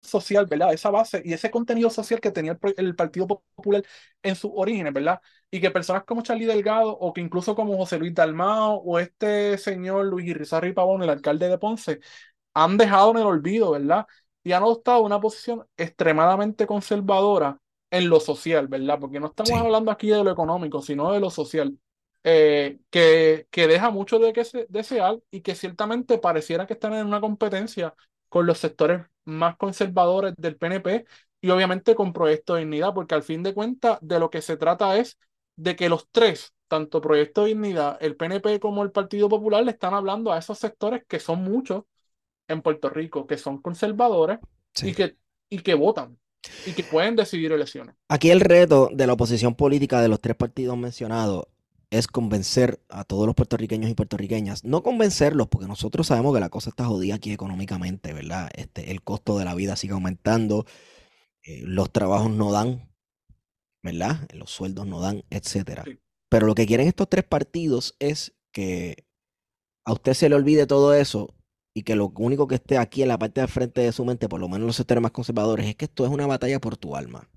social, ¿verdad? Esa base y ese contenido social que tenía el, el Partido Popular en sus orígenes, ¿verdad? Y que personas como Charlie Delgado o que incluso como José Luis Dalmao o este señor Luis Irizarry Pavón, el alcalde de Ponce, han dejado en el olvido, ¿verdad? Y han adoptado una posición extremadamente conservadora en lo social, ¿verdad? Porque no estamos sí, hablando aquí de lo económico, sino de lo social, eh, que, que deja mucho de que se- desear y que ciertamente pareciera que están en una competencia con los sectores más conservadores del PNP y obviamente con Proyecto de Dignidad, porque al fin de cuentas de lo que se trata es de que los tres, tanto Proyecto de Dignidad, el PNP como el Partido Popular, le están hablando a esos sectores que son muchos en Puerto Rico, que son conservadores y que, y que votan y que pueden decidir elecciones. Aquí el reto de la oposición política de los tres partidos mencionados es convencer a todos los puertorriqueños y puertorriqueñas. No convencerlos, porque nosotros sabemos que la cosa está jodida aquí económicamente, ¿verdad? Este, el costo de la vida sigue aumentando, eh, los trabajos no dan, ¿verdad? Los sueldos no dan, etcétera. Sí. Pero lo que quieren estos tres partidos es que a usted se le olvide todo eso y que lo único que esté aquí en la parte de frente de su mente, por lo menos los sectores más conservadores, es que esto es una batalla por tu alma.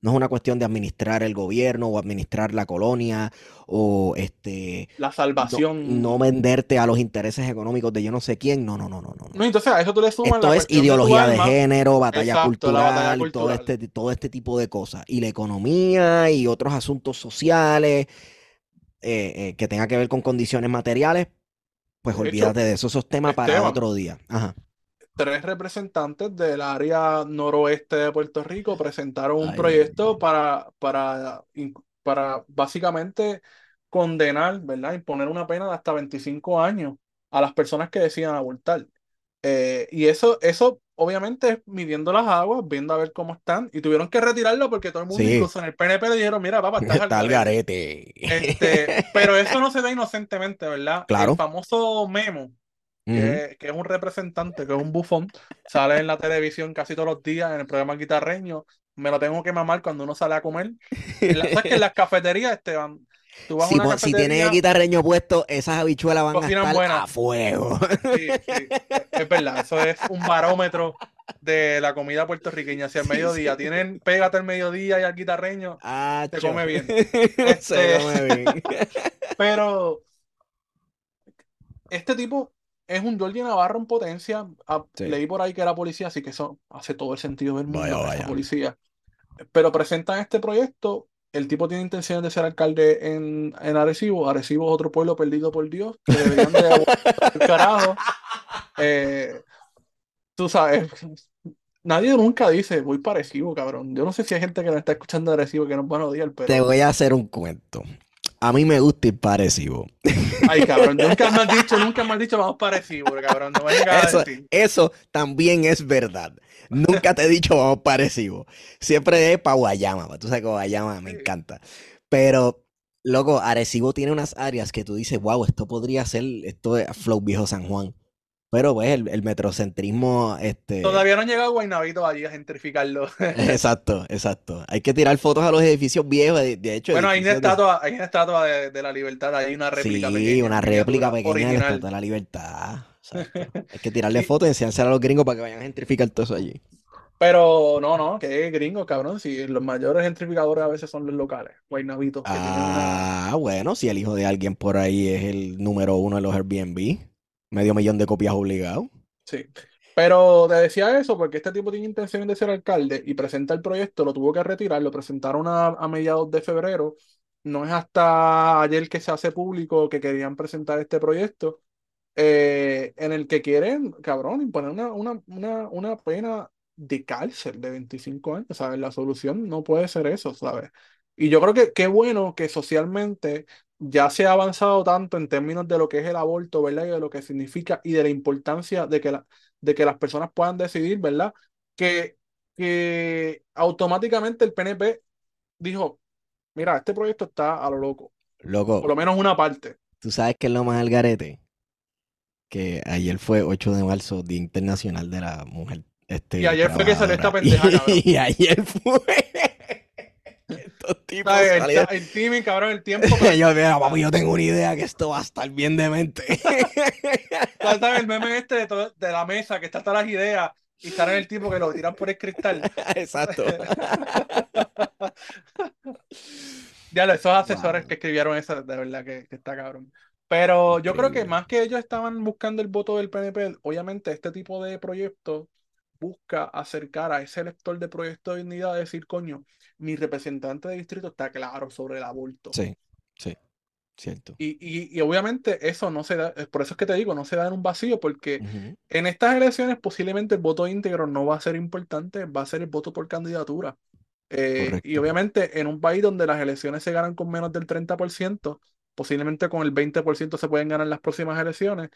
No es una cuestión de administrar el gobierno o administrar la colonia o este La salvación. no venderte a los intereses económicos de yo no sé quién. No, no, no, no, no. No, entonces a eso tú le sumas Esto la es de ideología de género, batalla Exacto, la batalla cultural, todo cultural. este, todo este tipo de cosas. Y la economía y otros asuntos sociales eh, eh, que tenga que ver con condiciones materiales, pues De hecho, olvídate de eso. Esos temas para Esteban, otro día. Ajá. tres representantes del área noroeste de Puerto Rico presentaron un Ay, proyecto para, para, para básicamente condenar, ¿verdad? Imponer una pena de hasta 25 años a las personas que decidan abortar. Eh, y eso, eso obviamente es midiendo las aguas, viendo a ver cómo están, y tuvieron que retirarlo porque todo el mundo, Sí, incluso en el PNP, le dijeron, mira, papá, estás está al garete. Este, pero eso no se da inocentemente, ¿verdad? El Claro. famoso Memo, que, que es un representante, que es un bufón, sale en la televisión casi todos los días en el programa guitarreño. Me lo tengo que mamar cuando uno sale a comer. En la- ¿sabes que en las cafeterías, Esteban? Tú vas a Si, una si tienen el guitarreño puesto, esas habichuelas van a estar a fuego. Sí, sí, es verdad. Eso es un barómetro de la comida puertorriqueña. Hacia el Sí, mediodía. Tienen, pégate al mediodía y al guitarreño, se Acho. come bien. Se Este, come bien. pero este tipo es un Jordi Navarro en potencia. Ah, Sí. Leí por ahí que era policía, así que eso hace todo el sentido del mundo Vaya, vaya. policía. Pero presentan este proyecto. El tipo tiene intenciones de ser alcalde en, en Arecibo. Arecibo es otro pueblo perdido por Dios, que deberían de carajo. Eh, tú sabes, nadie nunca dice, voy para Arecibo, cabrón. Yo no sé si hay gente que nos está escuchando de Arecibo que nos van a odiar, Te voy a hacer un cuento. A mí me gusta ir parecido. Ay, cabrón, nunca me has dicho, nunca me has dicho, vamos para Arecibo, cabrón. No me eso también es verdad. Nunca te he dicho vamos parecido. Siempre es para Guayama. Tú sabes que Guayama me Sí. encanta. Pero, loco, Arecibo tiene unas áreas que tú dices, wow, esto podría ser, esto es Flow Viejo San Juan. Pero pues el, el metrocentrismo, este... Todavía no han llegado Guaynabito allí a gentrificarlo. Exacto, exacto. Hay que tirar fotos a los edificios viejos, de, de hecho. Bueno, hay una edificios de- estatua, hay una estatua de, de la libertad, hay una réplica Sí, pequeña, una miniatura, réplica pequeña de la. Estatua de la Libertad. Hay que tirarle fotos y enseñársela a los gringos para que vayan a gentrificar todo eso allí. Pero no, no, que gringo, cabrón. Si los mayores gentrificadores a veces son los locales, Guaynabitos, que tienen una. Ah, bueno, si el hijo de alguien por ahí es el número uno de los Airbnb, medio millón de copias obligado. Sí. Pero te decía eso porque este tipo tiene intenciones de ser alcalde y presenta el proyecto, lo tuvo que retirar, lo presentaron a, a mediados de febrero. No es hasta ayer que se hace público que querían presentar este proyecto, eh, en el que quieren, cabrón, imponer una, una, una, una pena de cárcel de 25 años, ¿sabes? La solución no puede ser eso, ¿sabes? Y yo creo que qué bueno que socialmente ya se ha avanzado tanto en términos de lo que es el aborto, ¿verdad? Y de lo que significa y de la importancia de que, la, de que las personas puedan decidir, ¿verdad? Que, que automáticamente el PNP dijo, mira, este proyecto está a lo loco, por Loco, lo menos una parte. ¿tú sabes qué es lo más al garete? Que ayer fue 8 de marzo, Día Internacional de la Mujer. Este, Y ayer fue que salió esta pendeja, cabrón. Y ayer fue. Estos tipos. El, el timing, cabrón, el tiempo. pero- Yo, mira, papi, yo tengo una idea que esto va a estar bien demente. ¿Sabes el meme este de, todo- de la mesa que está todas las ideas y sale el tipo que lo tiran por el cristal? Exacto. Ya lo, esos asesores Wow. que escribieron eso, de verdad que, que está cabrón. Pero yo creo que más que ellos estaban buscando el voto del PNP, obviamente este tipo de proyectos busca acercar a ese elector de Proyecto de Dignidad a decir, coño, mi representante de distrito está claro sobre el aborto. Sí, sí, cierto. Y, y, y obviamente eso no se da, es por eso es que te digo, no se da en un vacío, porque en estas elecciones posiblemente el voto íntegro no va a ser importante, va a ser el voto por candidatura. Eh, y obviamente en un país donde las elecciones se ganan con menos del 30%, posiblemente con el 20% se pueden ganar las próximas elecciones,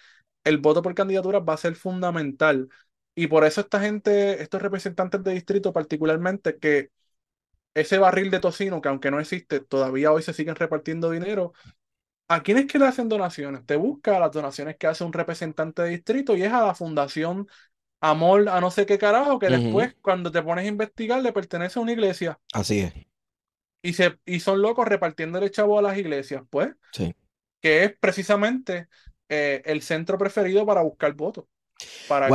el voto por candidatura va a ser fundamental. Y por eso esta gente, estos representantes de distrito particularmente, que ese barril de tocino, que aunque no existe, todavía hoy se siguen repartiendo dinero, ¿A quién es que le hacen donaciones? Te busca las donaciones que hace un representante de distrito y es a la fundación Amor a no sé qué carajo, que después cuando te pones a investigar le pertenece a una iglesia Así es, y, se, y son locos repartiéndole chavo a las iglesias, pues, sí. que es precisamente eh, el centro preferido para buscar votos. Para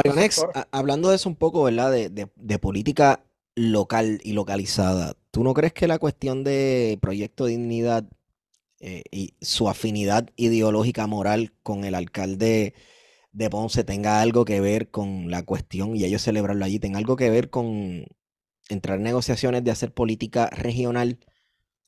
a- hablando de eso un poco, ¿verdad? De, de- de política local y localizada, ¿tú no crees que la cuestión de Proyecto Dignidad eh, y su afinidad ideológica moral con el alcalde de Ponce tenga algo que ver con la cuestión, y ellos celebrarlo allí, tenga algo que ver con entrar en negociaciones de hacer política regional,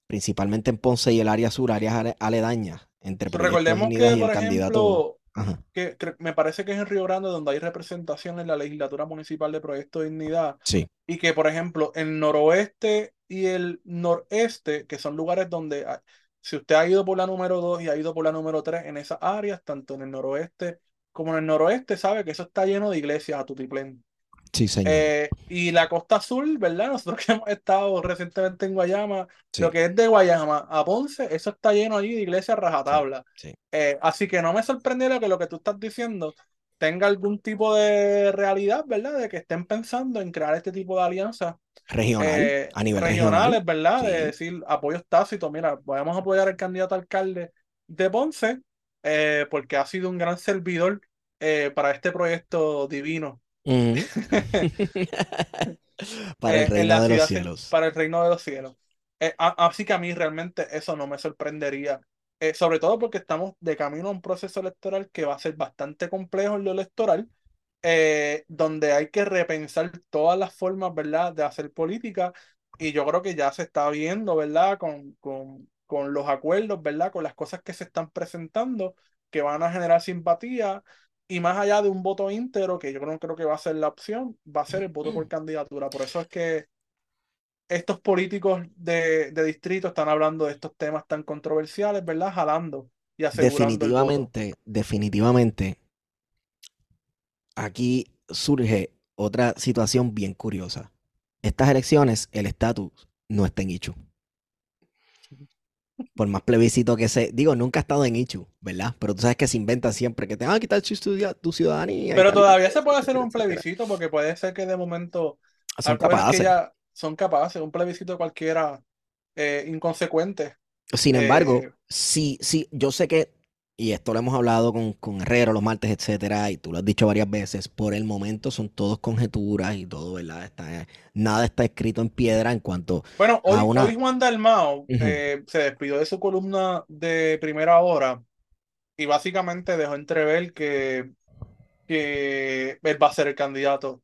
principalmente en Ponce y el área sur, áreas ale- aledañas, entre Recordemos que, y el por candidato. ejemplo, Ajá, que, que me parece que es en Río Grande donde hay representación en la legislatura municipal de Proyecto de Dignidad. sí, Y que, por ejemplo, el noroeste y el noreste, que son lugares donde, hay- si usted ha ido por la número 2 y ha ido por la número 3 en esas áreas, tanto en el noroeste como en el noroeste, sabe que eso está lleno de iglesias a tutiplén. Sí, señor. Eh, y la costa azul, ¿verdad? Nosotros que hemos estado recientemente en Guayama, Sí. lo que es de Guayama a Ponce, eso está lleno allí de iglesias rajatabla. sí. Eh, así que no me sorprendería que lo que tú estás diciendo tenga algún tipo de realidad, ¿verdad? De que estén pensando en crear este tipo de alianzas Regional, eh, a nivel regionales, regional. ¿verdad? De decir apoyos tácitos, mira, vamos a apoyar al candidato alcalde de Ponce porque ha sido un gran servidor para este proyecto divino Ujú. Para eh, el en reino de los cielos. para el reino de los cielos. Eh, así que a mí realmente eso no me sorprendería, Eh, sobre todo porque estamos de camino a un proceso electoral que va a ser bastante complejo en lo electoral, eh, donde hay que repensar todas las formas, ¿verdad?, de hacer política, y yo creo que ya se está viendo, ¿verdad?, con, con, con los acuerdos, ¿verdad?, con las cosas que se están presentando, que van a generar simpatía. Y más allá de un voto íntegro, que yo no creo que va a ser la opción, va a ser el voto por candidatura. Por eso es que estos políticos de, de distrito están hablando de estos temas tan controversiales, ¿verdad? Jalando y asegurando el voto. Definitivamente, definitivamente, aquí surge otra situación bien curiosa. Estas elecciones, el estatus no está en hecho. Por más plebiscito que se. Digo, nunca ha estado en Ichu, ¿verdad? Pero tú sabes que se inventa siempre que te van a quitar tu, ciudad- tu ciudadanía. Pero todavía se puede hacer un plebiscito porque puede ser que de momento Son cosas que capaces. ya son capaces, un plebiscito cualquiera eh, inconsecuente. Sin embargo, Eh, sí, sí, yo sé que, y esto lo hemos hablado con, con Herrero los martes, etcétera, y tú lo has dicho varias veces, por el momento son todos conjeturas y todo, ¿verdad? Está, nada está escrito en piedra en cuanto bueno, hoy, a una. hoy Juan Dalmao eh, se despidió de su columna de primera hora y básicamente dejó entrever que, que él va a ser el candidato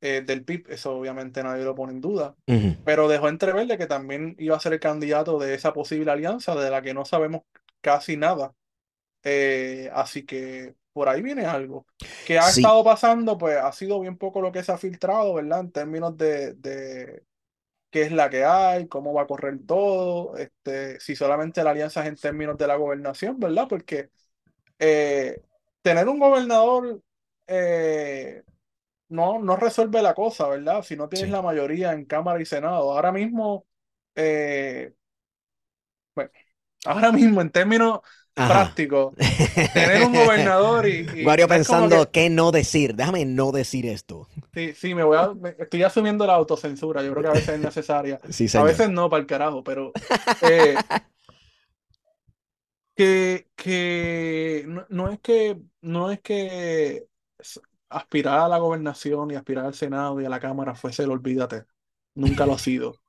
eh, del PIB. Eso obviamente nadie lo pone en duda. Pero dejó entrever de que también iba a ser el candidato de esa posible alianza de la que no sabemos casi nada. Eh, así que por ahí viene algo. Que ha Sí, estado pasando, pues ha sido bien poco lo que se ha filtrado, ¿verdad? En términos de, de qué es la que hay, cómo va a correr todo, este, si solamente la alianza es en términos de la gobernación, ¿verdad? Porque eh, tener un gobernador eh, no, no resuelve la cosa, ¿verdad? Si no tienes sí. la mayoría en Cámara y Senado. Ahora mismo, eh, bueno, ahora mismo en términos Ajá. prácticos, tener un gobernador y, y como pensando que, qué no decir. Déjame no decir esto. sí, sí, me voy a, me- estoy asumiendo la autocensura, yo creo que a veces es necesaria. Sí, A veces no, para el carajo, pero eh, que, que no, no es que no es que aspirar a la gobernación y aspirar al Senado y a la Cámara fuese el olvídate. Nunca lo ha sido.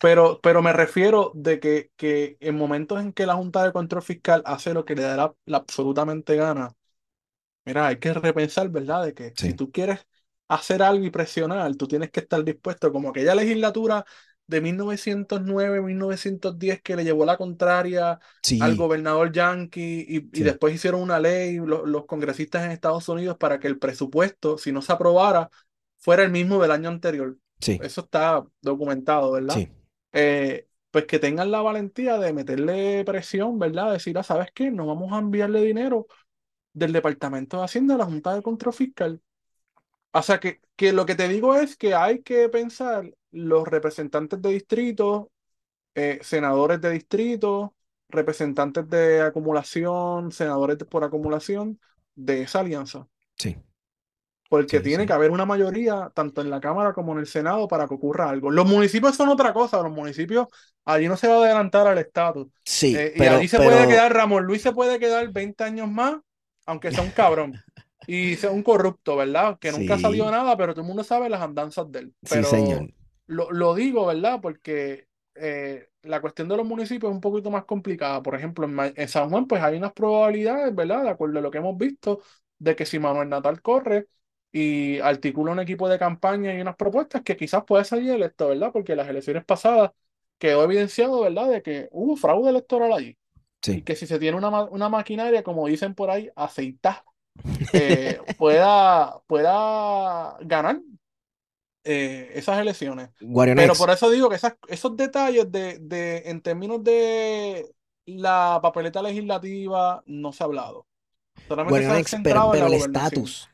Pero, pero me refiero de que, que en momentos en que la Junta de Control Fiscal hace lo que le da la, la absolutamente gana, mira, hay que repensar, ¿verdad? De que si tú quieres hacer algo y presionar, tú tienes que estar dispuesto, como aquella legislatura de 1909, 1910 que le llevó la contraria al gobernador Yankee y, y después hicieron una ley, lo- los congresistas en Estados Unidos, para que el presupuesto, si no se aprobara, fuera el mismo del año anterior. Sí, Eso está documentado, ¿verdad? sí, eh, pues que tengan la valentía de meterle presión, ¿verdad? Decir, ah, ¿sabes qué? No vamos a enviarle dinero del Departamento de Hacienda a la Junta de Control Fiscal. O sea, que, que lo que te digo es que hay que pensar los representantes de distrito, eh, senadores de distrito, representantes de acumulación, senadores por acumulación de esa alianza. sí, Porque sí, tiene sí. que haber una mayoría, tanto en la Cámara como en el Senado, para que ocurra algo. Los municipios son otra cosa. Los municipios, allí no se va a adelantar al estatus. Sí, Eh, y pero, allí se puede pero, quedar, Ramón Luis se puede quedar 20 años más, aunque sea un cabrón. Y sea un corrupto, ¿verdad? Que nunca salió sí, nada, pero todo el mundo sabe las andanzas de él. sí, señor. Pero lo, lo digo, ¿verdad? Porque eh, la cuestión de los municipios es un poquito más complicada. Por ejemplo, en San Juan, pues hay unas probabilidades, ¿verdad? De acuerdo a lo que hemos visto, de que si Manuel Natal corre y articula un equipo de campaña y unas propuestas, que quizás pueda salir electo, ¿verdad? Porque las elecciones pasadas quedó evidenciado, ¿verdad? De que hubo fraude electoral allí. Y Sí, que si se tiene una, ma- una maquinaria, como dicen por ahí, aceitada, eh, pueda, pueda ganar eh, esas elecciones. Pero por eso digo que esas, esos detalles de, de, en términos de la papeleta legislativa no se ha hablado. Solamente se ha pero, centrado en la pero el estatus,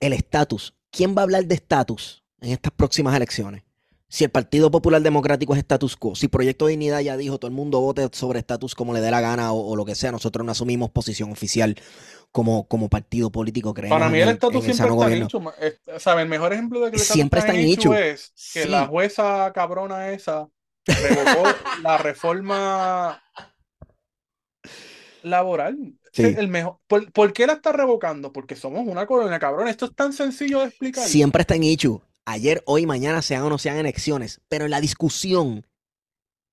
el estatus, ¿quién va a hablar de estatus en estas próximas elecciones? Si el Partido Popular Democrático es status quo, si Proyecto de Dignidad ya dijo todo el mundo vote sobre estatus como le dé la gana o, o lo que sea, nosotros no asumimos posición oficial como, como partido político, creemos Para mí el estatus siempre está ma- es- ¿sabe? El mejor ejemplo de que el Siempre está Ichu. es que la jueza cabrona esa revocó la reforma laboral. Sí. el mejor. ¿Por, por qué la está revocando? Porque somos una colonia, cabrón. Esto es tan sencillo de explicar. Siempre está en Ichu. Ayer, hoy, mañana, sean o no sean elecciones, pero en la discusión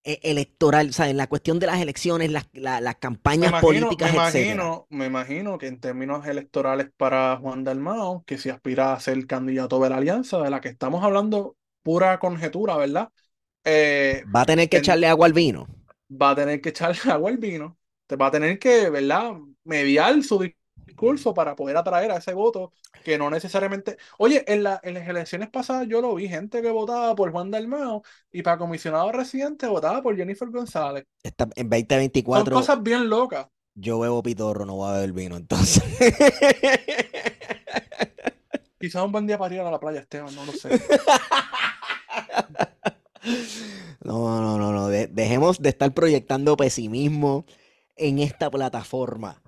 eh, electoral, o sea, en la cuestión de las elecciones, las, la- las Me campañas imagino, me políticas, etcétera. imagino, me imagino que en términos electorales para Juan Dalmao, que si aspira a ser candidato de la alianza, de la que estamos hablando, pura conjetura, ¿verdad? Eh, Va a tener que echarle agua al vino. va a tener que echarle agua al vino, te va a tener que, ¿verdad? Mediar su discurso para poder atraer a ese voto que no necesariamente. Oye, en, la, en las elecciones pasadas yo lo vi, gente que votaba por Juan Dalmao y para comisionado residente votaba por Jennifer González. Esta- en Son 2024 cosas bien locas. yo bebo pitorro, no voy a beber vino, entonces. Quizás un buen día para ir a la playa, Esteban, no lo sé. No, No, no, no, no. dejemos de estar proyectando pesimismo en esta plataforma.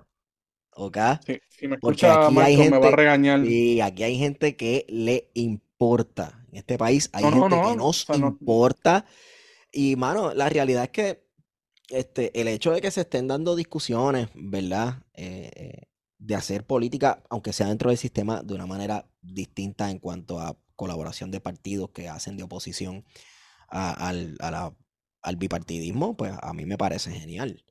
¿Ok? Sí, si me escucha Porque aquí hay gente, me va a regañar. Sí, aquí hay gente que le importa. En este país hay gente que nos importa. Y, mano, la realidad es que este, el hecho de que se estén dando discusiones, ¿verdad? Eh, eh, de hacer política, aunque sea dentro del sistema, de una manera distinta en cuanto a colaboración de partidos que hacen de oposición al, al bipartidismo, pues a mí me parece genial.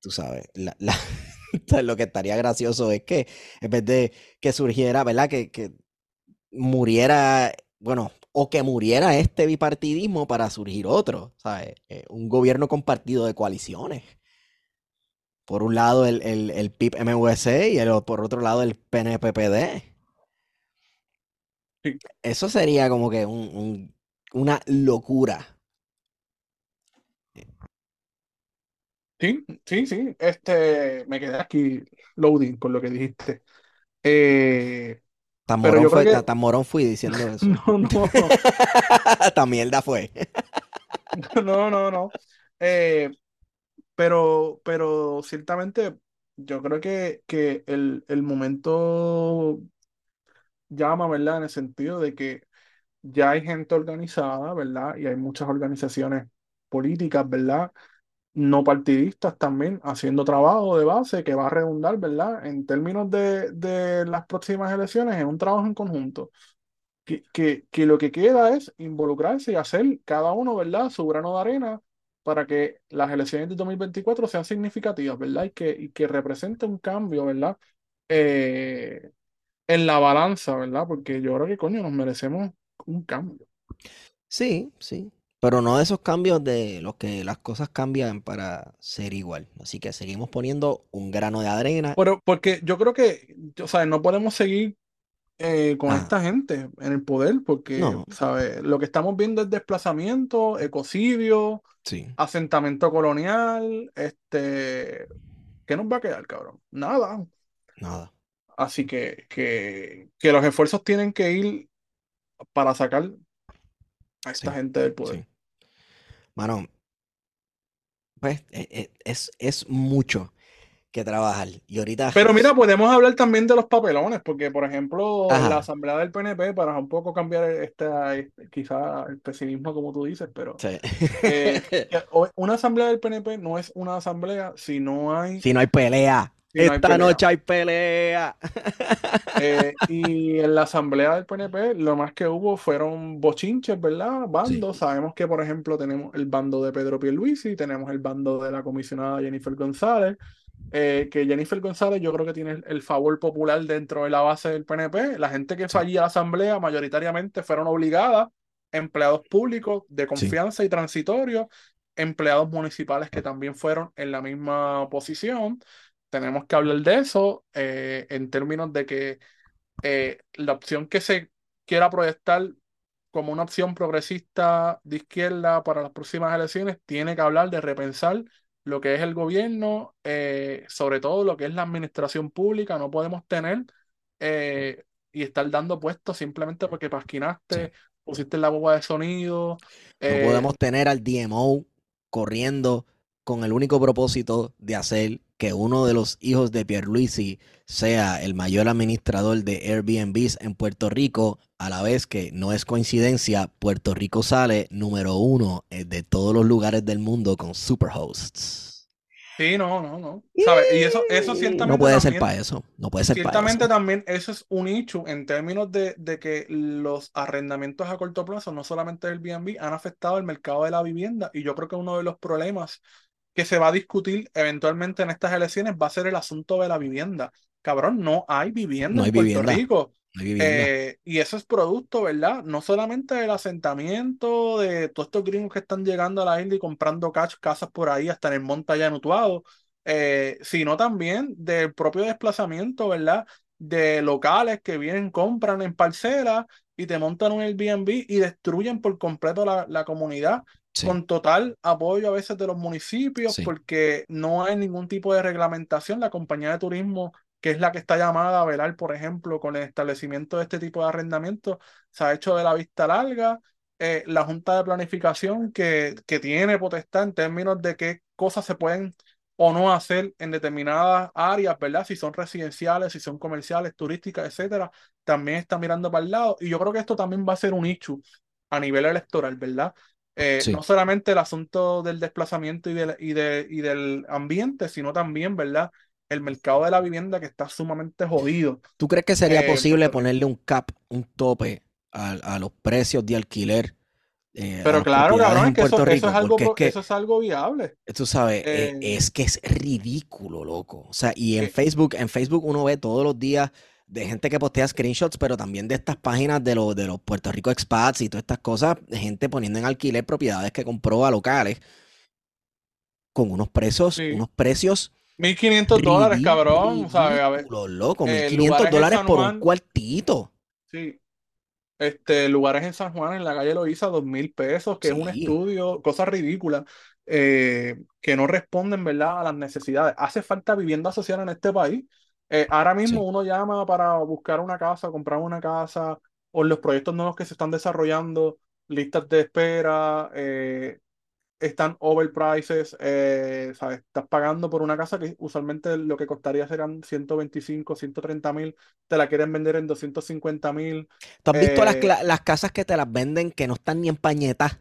Tú sabes, lo que estaría gracioso es que en vez de que surgiera, ¿verdad? Que, que muriera, bueno, o que muriera este bipartidismo para surgir otro, ¿sabes? Eh, un gobierno compartido de coaliciones. Por un lado el, el, el PIB-MUS y el, por otro lado el PNPPD. Eso sería como que un, una locura. Sí, sí, sí. Este, me quedé aquí loading con lo que dijiste. Eh, tan, morón fue, morón fui diciendo eso. No, no. tan mierda fue. no, no, no. Eh, pero, pero ciertamente yo creo que, que el, el momento llama, ¿verdad? En el sentido de que ya hay gente organizada, ¿verdad? Y hay muchas organizaciones políticas, ¿verdad? No partidistas también haciendo trabajo de base que va a redundar, ¿verdad? En términos de, de las próximas elecciones, en un trabajo en conjunto. Que, que, que, lo que queda es involucrarse y hacer cada uno, ¿verdad? Su grano de arena para que las elecciones de 2024 sean significativas, ¿verdad? Y que, y que represente un cambio, ¿verdad? Eh, en la balanza, ¿verdad? Porque yo creo que, coño, nos merecemos un cambio. Sí, sí. Pero no de esos cambios de los que las cosas cambian para ser igual. Así que seguimos poniendo un grano de arena. Pero porque yo creo que, o sea, no podemos seguir eh, con esta gente en el poder, porque, ¿sabes? Lo que estamos viendo es desplazamiento, ecocidio, asentamiento colonial, este. ¿Qué nos va a quedar, cabrón? Nada. Nada. Así que, que, que los esfuerzos tienen que ir para sacar a esta gente del poder. Bueno, pues e, e, es, es, mucho que trabajar. Y ahorita. Pero mira, podemos hablar también de los papelones, porque, por ejemplo, la asamblea del PNP, para un poco cambiar esta, este, quizá el pesimismo, como tú dices, pero eh, una asamblea del PNP no es una asamblea si no hay. Si no hay pelea. Esta noche hay pelea. Eh, y en la asamblea del PNP lo más que hubo fueron bochinches, ¿verdad? Bandos. Sabemos que, por ejemplo, tenemos el bando de Pedro Pierluisi, tenemos el bando de la comisionada Jennifer González, eh, que Jennifer González yo creo que tiene el favor popular dentro de la base del PNP. La gente que fallía la asamblea mayoritariamente fueron obligadas, empleados públicos de confianza y transitorios, empleados municipales que también fueron en la misma posición tenemos que hablar de eso eh, en términos de que eh, la opción que se quiera proyectar como una opción progresista de izquierda para las próximas elecciones tiene que hablar de repensar lo que es el gobierno, eh, sobre todo lo que es la administración pública. No podemos tener y estar dando puestos simplemente porque pasquinaste, pusiste la boba de sonido. no podemos tener al DMO corriendo con el único propósito de hacer que uno de los hijos de Pierluisi sea el mayor administrador de Airbnbs en Puerto Rico, a la vez que no es coincidencia, Puerto Rico sale número uno eh, de todos los lugares del mundo con superhosts. Sí, no, no, no. Y eso, eso ciertamente. No puede ser para eso. No puede ser Ciertamente también eso es un hecho en términos de, de, que los arrendamientos a corto plazo, no solamente el Airbnb, han afectado el mercado de la vivienda. Y yo creo que uno de los problemas que se va a discutir eventualmente en estas elecciones va a ser el asunto de la vivienda. Cabrón, no hay vivienda en Puerto Rico. Eh, y eso es producto, ¿verdad? No solamente del asentamiento de todos estos gringos que están llegando a la isla y comprando casas por ahí hasta en el monte allá Utuado, eh, sino también del propio desplazamiento, ¿verdad? De locales que vienen, compran en parcelas y te montan un Airbnb y destruyen por completo la, la comunidad con total apoyo a veces de los municipios, porque no hay ningún tipo de reglamentación. La compañía de turismo, que es la que está llamada a velar, por ejemplo, con el establecimiento de este tipo de arrendamiento, se ha hecho de la vista larga. eh, la Junta de Planificación que, que tiene potestad en términos de qué cosas se pueden o no hacer en determinadas áreas, ¿verdad? Si son residenciales, si son comerciales, turísticas, etcétera, también está mirando para el lado. Y yo creo que esto también va a ser un issue a nivel electoral, ¿verdad? Eh, no solamente el asunto del desplazamiento y, del, y, de, y del ambiente, sino también, ¿verdad? El mercado de la vivienda que está sumamente jodido. ¿Tú crees que sería eh, posible ponerle un cap, un tope a, a los precios de alquiler eh, Pero claro, cabrón, es que, eso, es algo, eso es algo viable. Tú sabes, eh, es que es ridículo, loco. O sea, y en Facebook, en Facebook uno ve todos los días de gente que postea screenshots, pero también de estas páginas de, los de los Puerto Rico expats y todas estas cosas, de gente poniendo en alquiler propiedades que compró a locales con unos precios, unos precios 1500 dólares, cabrón. A ver, loco, 1500 dólares por un cuartito. Sí, este, lugares en San Juan, en la calle dos mil pesos, que es un estudio, cosas ridículas, eh, que no responden, ¿verdad?, a las necesidades. Hace falta vivienda social en este país. Eh, ahora mismo uno llama para buscar una casa, comprar una casa, o los proyectos nuevos que se están desarrollando, listas de espera, eh, están overprices, eh, ¿sabes? Estás pagando por una casa que usualmente lo que costaría serán 125, 130 mil, te la quieren vender en 250 mil. ¿Tú has visto las, las, casas que te las venden que no están ni en pañetas?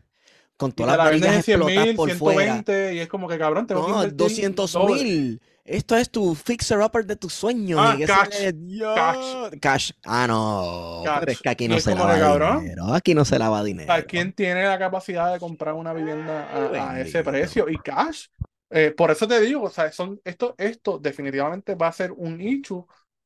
Con todas las varillas explotadas por 120, fuera. Y es como que cabrón, tengo no, que 200 mil. Esto es tu fixer upper de tu sueño. Ah, cash, cash. cash. Ah, no. Pero es que aquí no se lava dinero. Aquí no se lava dinero. ¿Quién tiene la capacidad de comprar una vivienda a, ese precio? Y cash. Eh, por eso te digo, o sea, son, esto, esto definitivamente va a ser un issue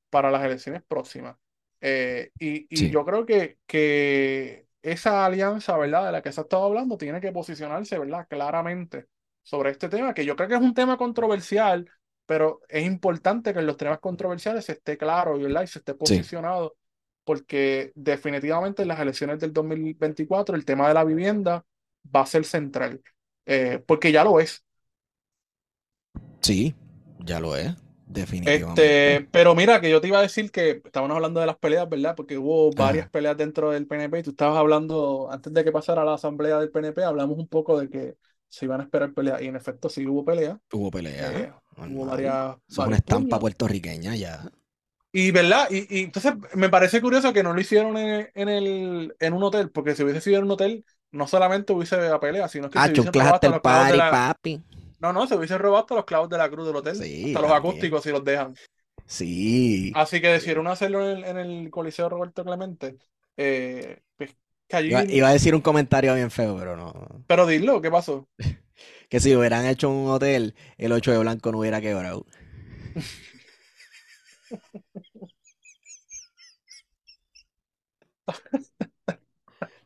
para las elecciones próximas. Eh, y, y yo creo que, que esa alianza, ¿verdad? De la que se ha estado hablando, tiene que posicionarse, ¿verdad? Claramente sobre este tema, que yo creo que es un tema controversial, pero es importante que en los temas controversiales se esté claro ¿verdad? y se esté posicionado, porque definitivamente en las elecciones del 2024 el tema de la vivienda va a ser central, eh, porque ya lo es. Sí, ya lo es. Definitivamente. Este, pero mira, que yo te iba a decir que estábamos hablando de las peleas, ¿verdad? Porque hubo varias peleas dentro del PNP y tú estabas hablando, antes de que pasara la asamblea del PNP, hablamos un poco de que se iban a esperar peleas y en efecto sí hubo pelea. Hubo pelea. Eh, hubo varias. Son una estampa puertorriqueña ya. Y verdad, y, y, entonces me parece curioso que no lo hicieron en, en, el, en un hotel, porque si hubiese sido en un hotel, no solamente hubiese la pelea, sino que ah, se clavos de la... papi. No, no, se hubiesen robado los clavos de la cruz del hotel. Sí, hasta los acústicos si los dejan. Sí. Así que decidieron hacerlo en el, en el Coliseo Roberto Clemente. Eh, pues, Iba, a decir un comentario bien feo, pero no. Pero dilo, ¿qué pasó? que si hubieran hecho un hotel, el 8 de blanco no hubiera quebrado.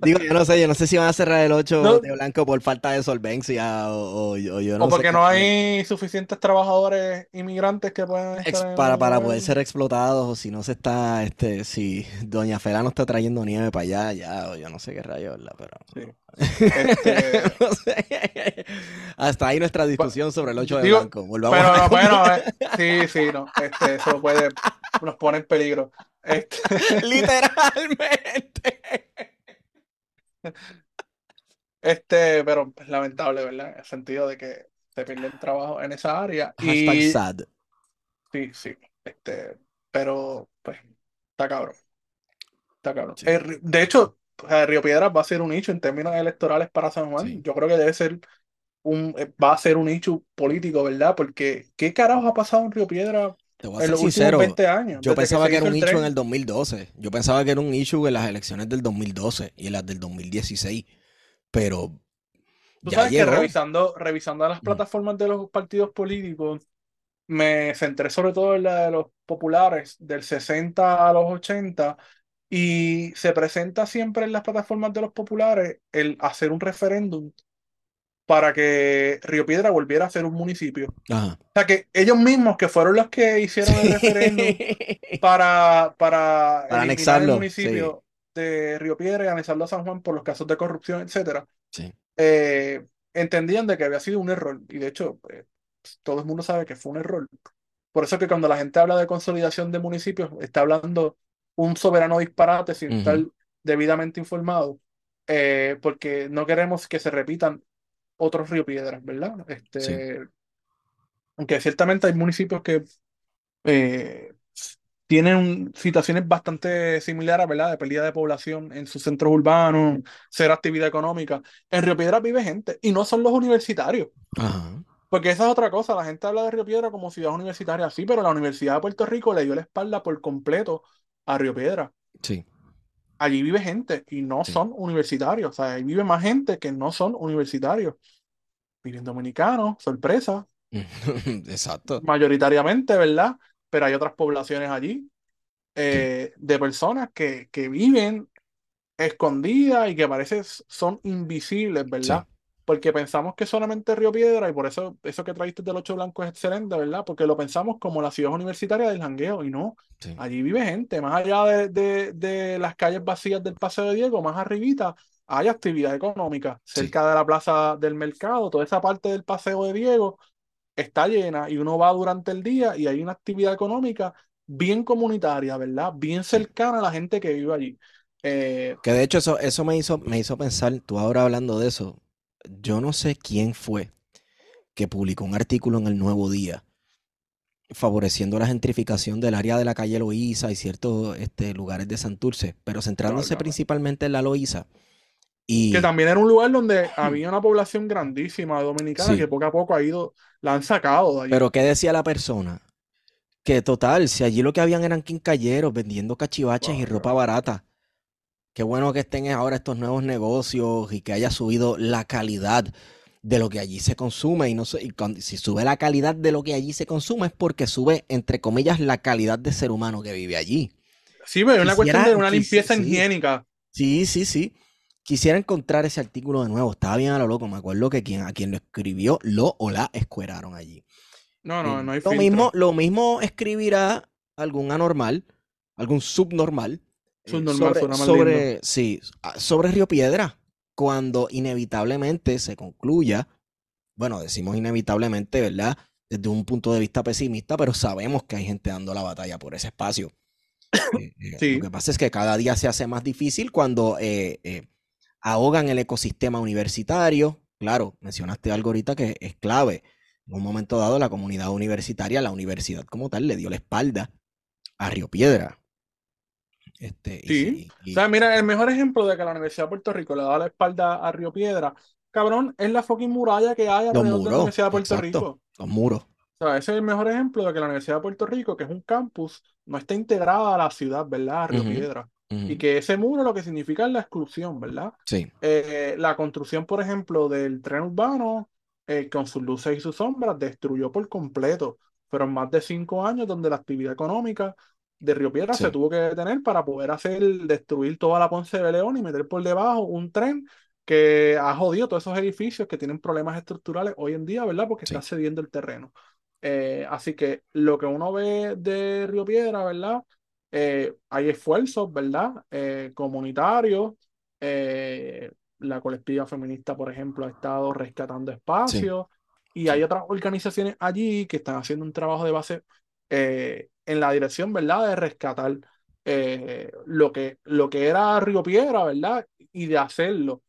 Digo, yo no sé, yo no sé si van a cerrar el 8 de blanco por falta de solvencia o, yo no o porque no hay suficientes trabajadores inmigrantes que puedan estar para, para poder ser explotados o si no se está, este, si Doña Fela no está trayendo nieve para allá, ya, o yo no sé qué rayos, pero... Sí. Este... Hasta ahí nuestra discusión sobre el 8 de blanco. Volvamos pero bueno, eh, sí, sí, no, este, eso puede, nos pone en peligro. Este... Literalmente. Este, pero es lamentable, ¿verdad? En el sentido de que se pierden trabajo en esa área. y... sad. Sí, sí. Este, pero, pues, está cabrón. Está cabrón. Eh, de hecho, Río Piedras va a ser un nicho en términos electorales para San Juan. Yo creo que debe ser un, eh, va a ser un nicho político, ¿verdad? Porque, ¿qué carajo ha pasado en Río Piedras te voy a ser sincero, 20 años, yo pensaba que, era un issue en el 2012. Yo pensaba que era un issue en las elecciones del 2012 y en las del 2016. Pero. Tú sabes que revisando, revisando las mm. plataformas de los partidos políticos, me centré sobre todo en la de los populares, del 60 a los 80, y se presenta siempre en las plataformas de los populares el hacer un referéndum para que Río Piedra volviera a ser un municipio. O sea, que ellos mismos, que fueron los que hicieron el referéndum para, para, anexarlo, el municipio de Río Piedra y anexarlo a San Juan por los casos de corrupción, etcétera, sí. Eh, entendían de que había sido un error. Y de hecho, eh, todo el mundo sabe que fue un error. Por eso que cuando la gente habla de consolidación de municipios, está hablando un soberano disparate sin estar debidamente informado eh, porque no queremos que se repitan otros Río Piedras, ¿verdad? Sí. Este, aunque ciertamente hay municipios que eh, tienen situaciones bastante similares, ¿verdad? De pérdida de población en sus centros urbanos, cero actividad económica. En Río Piedras vive gente y no son los universitarios. Ajá. Porque esa es otra cosa, la gente habla de Río Piedra como ciudad universitaria, sí, pero la Universidad de Puerto Rico le dio la espalda por completo a Río Piedra. Sí. Allí vive gente y no Sí. son universitarios, o sea, ahí vive más gente que no son universitarios. Viven dominicanos, sorpresa, Exacto. mayoritariamente, ¿verdad? Pero hay otras poblaciones allí eh, de personas que, que viven escondidas y que a veces son invisibles, ¿verdad? Porque pensamos que solamente Río Piedra, y por eso eso que traíste del Ocho Blanco es excelente, ¿verdad? Porque lo pensamos como la ciudad universitaria del jangueo, y no, Sí. allí vive gente, más allá de, de- de las calles vacías del Paseo de Diego, más arribita hay actividad económica, Sí. cerca de la plaza del mercado, toda esa parte del Paseo de Diego está llena y uno va durante el día y hay una actividad económica bien comunitaria, ¿verdad? Bien cercana a la gente que vive allí. Eh, Que de hecho eso, eso me hizo, me hizo pensar, tú ahora hablando de eso, yo no sé quién fue que publicó un artículo en el Nuevo Día favoreciendo la gentrificación del área de la calle Loíza y ciertos este, lugares de Santurce, pero centrándose principalmente en la Loíza. Y que también era un lugar donde había una población grandísima dominicana Sí. que poco a poco ha ido, la han sacado de allí. Pero ¿qué decía la persona? Que total, si allí lo que habían eran quincalleros vendiendo cachivaches y ropa barata. Qué bueno que estén ahora estos nuevos negocios y que haya subido la calidad de lo que allí se consume. Y no sé, y cuando- si sube la calidad de lo que allí se consume es porque sube, entre comillas, la calidad de ser humano que vive allí. sí, pero es una cuestión de una limpieza sí. higiénica. Sí, sí, sí. Quisiera encontrar ese artículo de nuevo. Estaba bien a lo loco. Me acuerdo que quien, a quien lo escribió lo o la escueraron allí. No, no, Eh, no hay lo filtro. mismo, lo mismo escribirá algún anormal, algún subnormal, eh, sobre, suena más sobre- sí, a- sobre Río Piedra, cuando inevitablemente se concluya, bueno, decimos inevitablemente, ¿verdad? Desde un punto de vista pesimista, pero sabemos que hay gente dando la batalla por ese espacio. Eh, eh, Sí. Lo que pasa es que cada día se hace más difícil cuando eh, ahogan el ecosistema universitario. Claro, mencionaste algo ahorita que es clave. En un momento dado, la comunidad universitaria, la universidad como tal, le dio la espalda a Río Piedra. Este, Sí. y- O sea, mira, el mejor ejemplo de que la Universidad de Puerto Rico le da la espalda a Río Piedra, cabrón, es la fucking muralla que hay alrededor de la Universidad de Puerto exacto, Rico. los muros. O sea, ese es el mejor ejemplo de que la Universidad de Puerto Rico, que es un campus, no está integrada a la ciudad, ¿verdad? A Río. Piedra. Y que ese muro lo que significa es la exclusión, ¿verdad? Sí, Eh, la construcción, por ejemplo, del tren urbano, eh, con sus luces y sus sombras, destruyó por completo. Fueron más de cinco años donde la actividad económica de Río Piedra Sí. se tuvo que detener para poder hacer, destruir toda la Ponce de León y meter por debajo un tren que ha jodido todos esos edificios que tienen problemas estructurales hoy en día, ¿verdad? Porque Sí. está cediendo el terreno. Eh, así que lo que uno ve de Río Piedra, ¿verdad? Eh, hay esfuerzos, ¿verdad? Eh, comunitarios. eh, la colectiva feminista, por ejemplo, ha estado rescatando espacios. Y hay otras organizaciones allí que están haciendo un trabajo de base eh, en la dirección, ¿verdad? De rescatar eh, lo que, lo que era Río Piedra, ¿verdad? Y de hacerlo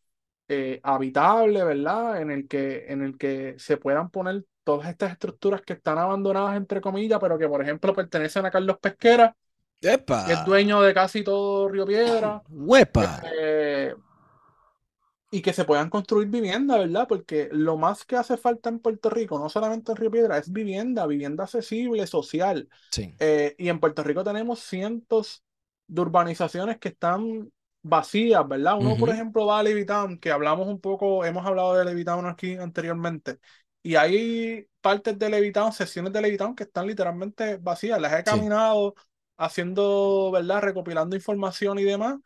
eh, habitable, ¿verdad? En el que, en el que se puedan poner todas estas estructuras que están abandonadas, entre comillas, pero que, por ejemplo, pertenecen a Carlos Pesquera, que es ¡Epa! dueño de casi todo Río Piedra, ¡Huepa! eh, y que se puedan construir vivienda, ¿verdad? Porque lo más que hace falta en Puerto Rico, no solamente en Río Piedra, es vivienda, vivienda accesible, social. Sí, Eh, y en Puerto Rico tenemos cientos de urbanizaciones que están vacías, ¿verdad? Uno, por Ujú. ejemplo, va a Levitown, que hablamos un poco, hemos hablado de Levitown aquí anteriormente, y hay partes de Levitown, secciones de Levitown que están literalmente vacías. Las he Sí. caminado haciendo, ¿verdad? Recopilando información y demás,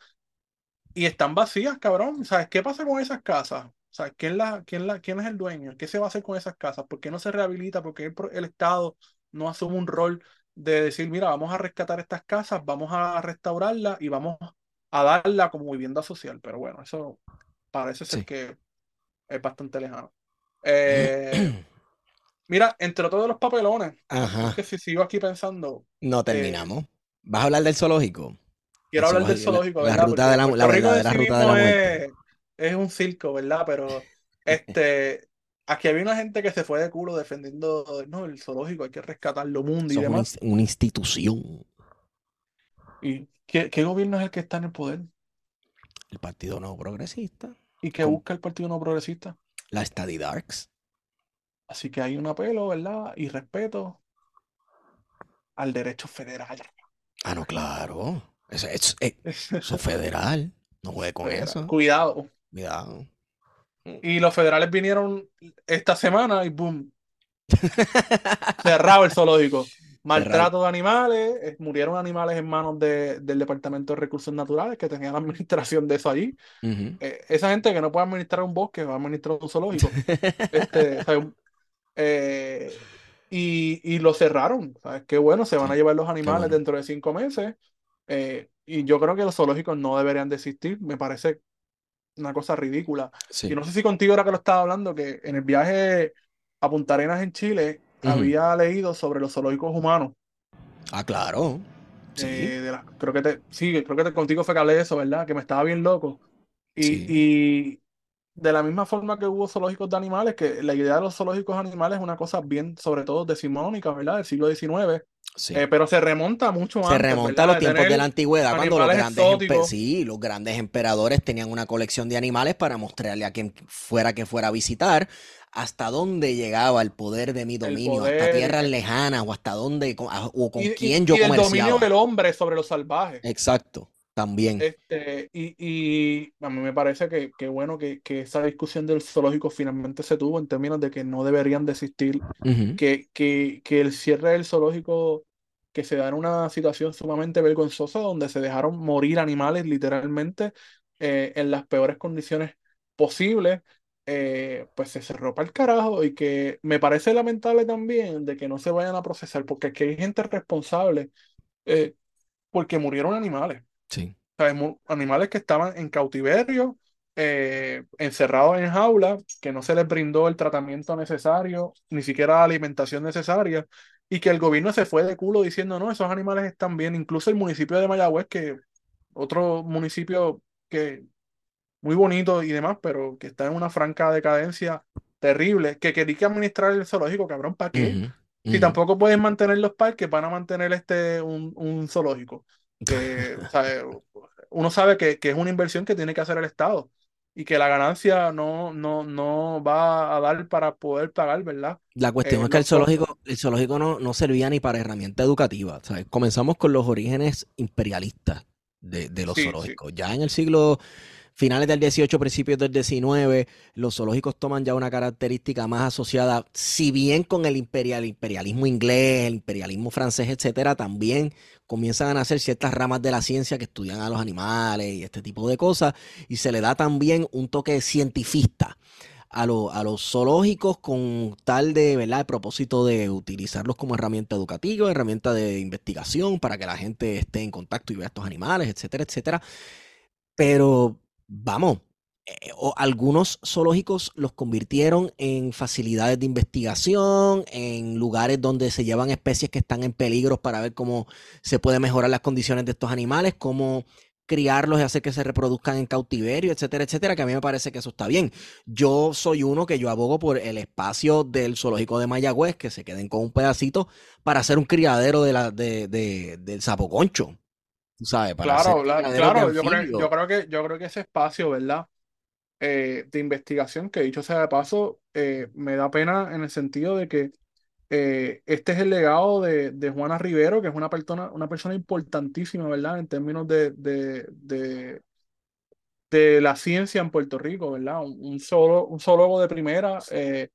y están vacías, cabrón. ¿Sabes qué pasa con esas casas? ¿Sabes quién, la, quién, la, quién es el dueño? ¿Qué se va a hacer con esas casas? ¿Por qué no se rehabilita? ¿Por qué el, Estado no asume un rol de decir, mira, vamos a rescatar estas casas, vamos a restaurarlas y vamos a darla como vivienda social? Pero bueno, eso parece ser Sí. que es bastante lejano. Eh, mira, entre todos los papelones, Ajá, es que si sigo aquí pensando, no terminamos. ¿Vas a hablar del zoológico? Quiero hablar del la- zoológico, la ¿verdad? ruta Porque de la- la verdadera ruta de la muerte. es un circo, ¿verdad? Pero este, aquí había una gente que se fue de culo defendiendo, no, el zoológico hay que rescatarlo mundo y demás. una institución. ¿Y qué, qué gobierno es el que está en el poder? El Partido Nuevo Progresista. ¿Y qué ¿Cómo? busca el Partido No Progresista? La Study Darks. Así que hay un apelo, ¿verdad? Y respeto al derecho federal. Ah, no, claro. Eso, es- eh, eso es federal. No juegue con Federal. eso. Cuidado. Cuidado. Y los federales vinieron esta semana y boom, cerrado el zoológico. Maltrato de animales, eh, murieron animales en manos de- del Departamento de Recursos Naturales que tenía la administración de eso allí. Eh, esa gente que no puede administrar un bosque va a administrar un zoológico. Este, o sea, eh, y, y lo cerraron. ¿sabes? Qué bueno, se van a llevar los animales bueno. dentro de cinco meses. Eh, y yo creo que los zoológicos no deberían de existir. Me parece una cosa ridícula. Sí. Y no sé si contigo era que lo estaba hablando, que en el viaje a Punta Arenas en Chile había leído sobre los zoológicos humanos. Ah, claro. Sí. eh, de la- creo que te, sí, creo que te- contigo fue que hablé de eso, ¿verdad? Que me estaba bien loco. Y, Sí. y de la misma forma que hubo zoológicos de animales, que la idea de los zoológicos animales es una cosa bien, sobre todo decimonónica, ¿verdad? Del siglo XIX, Sí. eh, pero se remonta mucho Se antes, remonta a los tiempos de la antigüedad, cuando los grandes, sí, los grandes emperadores tenían una colección de animales para mostrarle a quien fuera que fuera a visitar hasta dónde llegaba el poder de mi dominio, hasta tierras lejanas o hasta dónde o con y, y- quién yo y el dominio del hombre sobre los salvajes. Exacto, también. Este, y, y a mí me parece que, que bueno que, que esa discusión del zoológico finalmente se tuvo en términos de que no deberían de existir, Ujú, que, que, que el cierre del zoológico, que se da en una situación sumamente vergonzosa donde se dejaron morir animales literalmente eh, en las peores condiciones posibles, eh, pues se cerró para el carajo y que me parece lamentable también de que no se vayan a procesar, porque aquí hay gente responsable eh, porque murieron animales. Sí. Animales que estaban en cautiverio, eh, encerrados en jaulas, que no se les brindó el tratamiento necesario, ni siquiera la alimentación necesaria, y que el gobierno se fue de culo diciendo, no, esos animales están bien. Incluso el municipio de Mayagüez, que otro municipio que muy bonito y demás, pero que está en una franca decadencia terrible, que quería que administrar el zoológico, cabrón, ¿para qué? Ujú, Si tampoco pueden mantener los parques, van a mantener este un, un zoológico. Que, uno sabe que, que es una inversión que tiene que hacer el Estado y que la ganancia no, no, no va a dar para poder pagar, ¿verdad? La cuestión Eh, es que el zoológico, el zoológico no, no servía ni para herramienta educativa. ¿sabes? Comenzamos con los orígenes imperialistas de, de los Sí, sí. zoológicos. Ya en el siglo finales del 18, principios del 19, los zoológicos toman ya una característica más asociada, si bien con el imperial, imperialismo inglés, el imperialismo francés, etcétera, también comienzan a nacer ciertas ramas de la ciencia que estudian a los animales y este tipo de cosas, y se le da también un toque cientifista a, a los zoológicos con tal de, ¿verdad? El propósito de utilizarlos como herramienta educativa, herramienta de investigación para que la gente esté en contacto y vea estos animales, etcétera, etcétera. Pero vamos, eh, o algunos zoológicos los convirtieron en facilidades de investigación, en lugares donde se llevan especies que están en peligro para ver cómo se puede mejorar las condiciones de estos animales, cómo criarlos y hacer que se reproduzcan en cautiverio, etcétera, etcétera, que a mí me parece que eso está bien. Yo soy uno que yo abogo por el espacio del zoológico de Mayagüez, que se queden con un pedacito para hacer un criadero de la, de, de- del sapoconcho, tú sabes, para Claro, la- claro, yo creo, yo creo que, yo creo que ese espacio, ¿verdad? Eh, de investigación, que dicho sea de paso, eh, me da pena en el sentido de que eh, este es el legado de, de Juana Rivero, que es una persona, una persona importantísima, ¿verdad? En términos de, de, de, de la ciencia en Puerto Rico, ¿verdad? Un, un, zoólogo, un zoólogo de primera eh,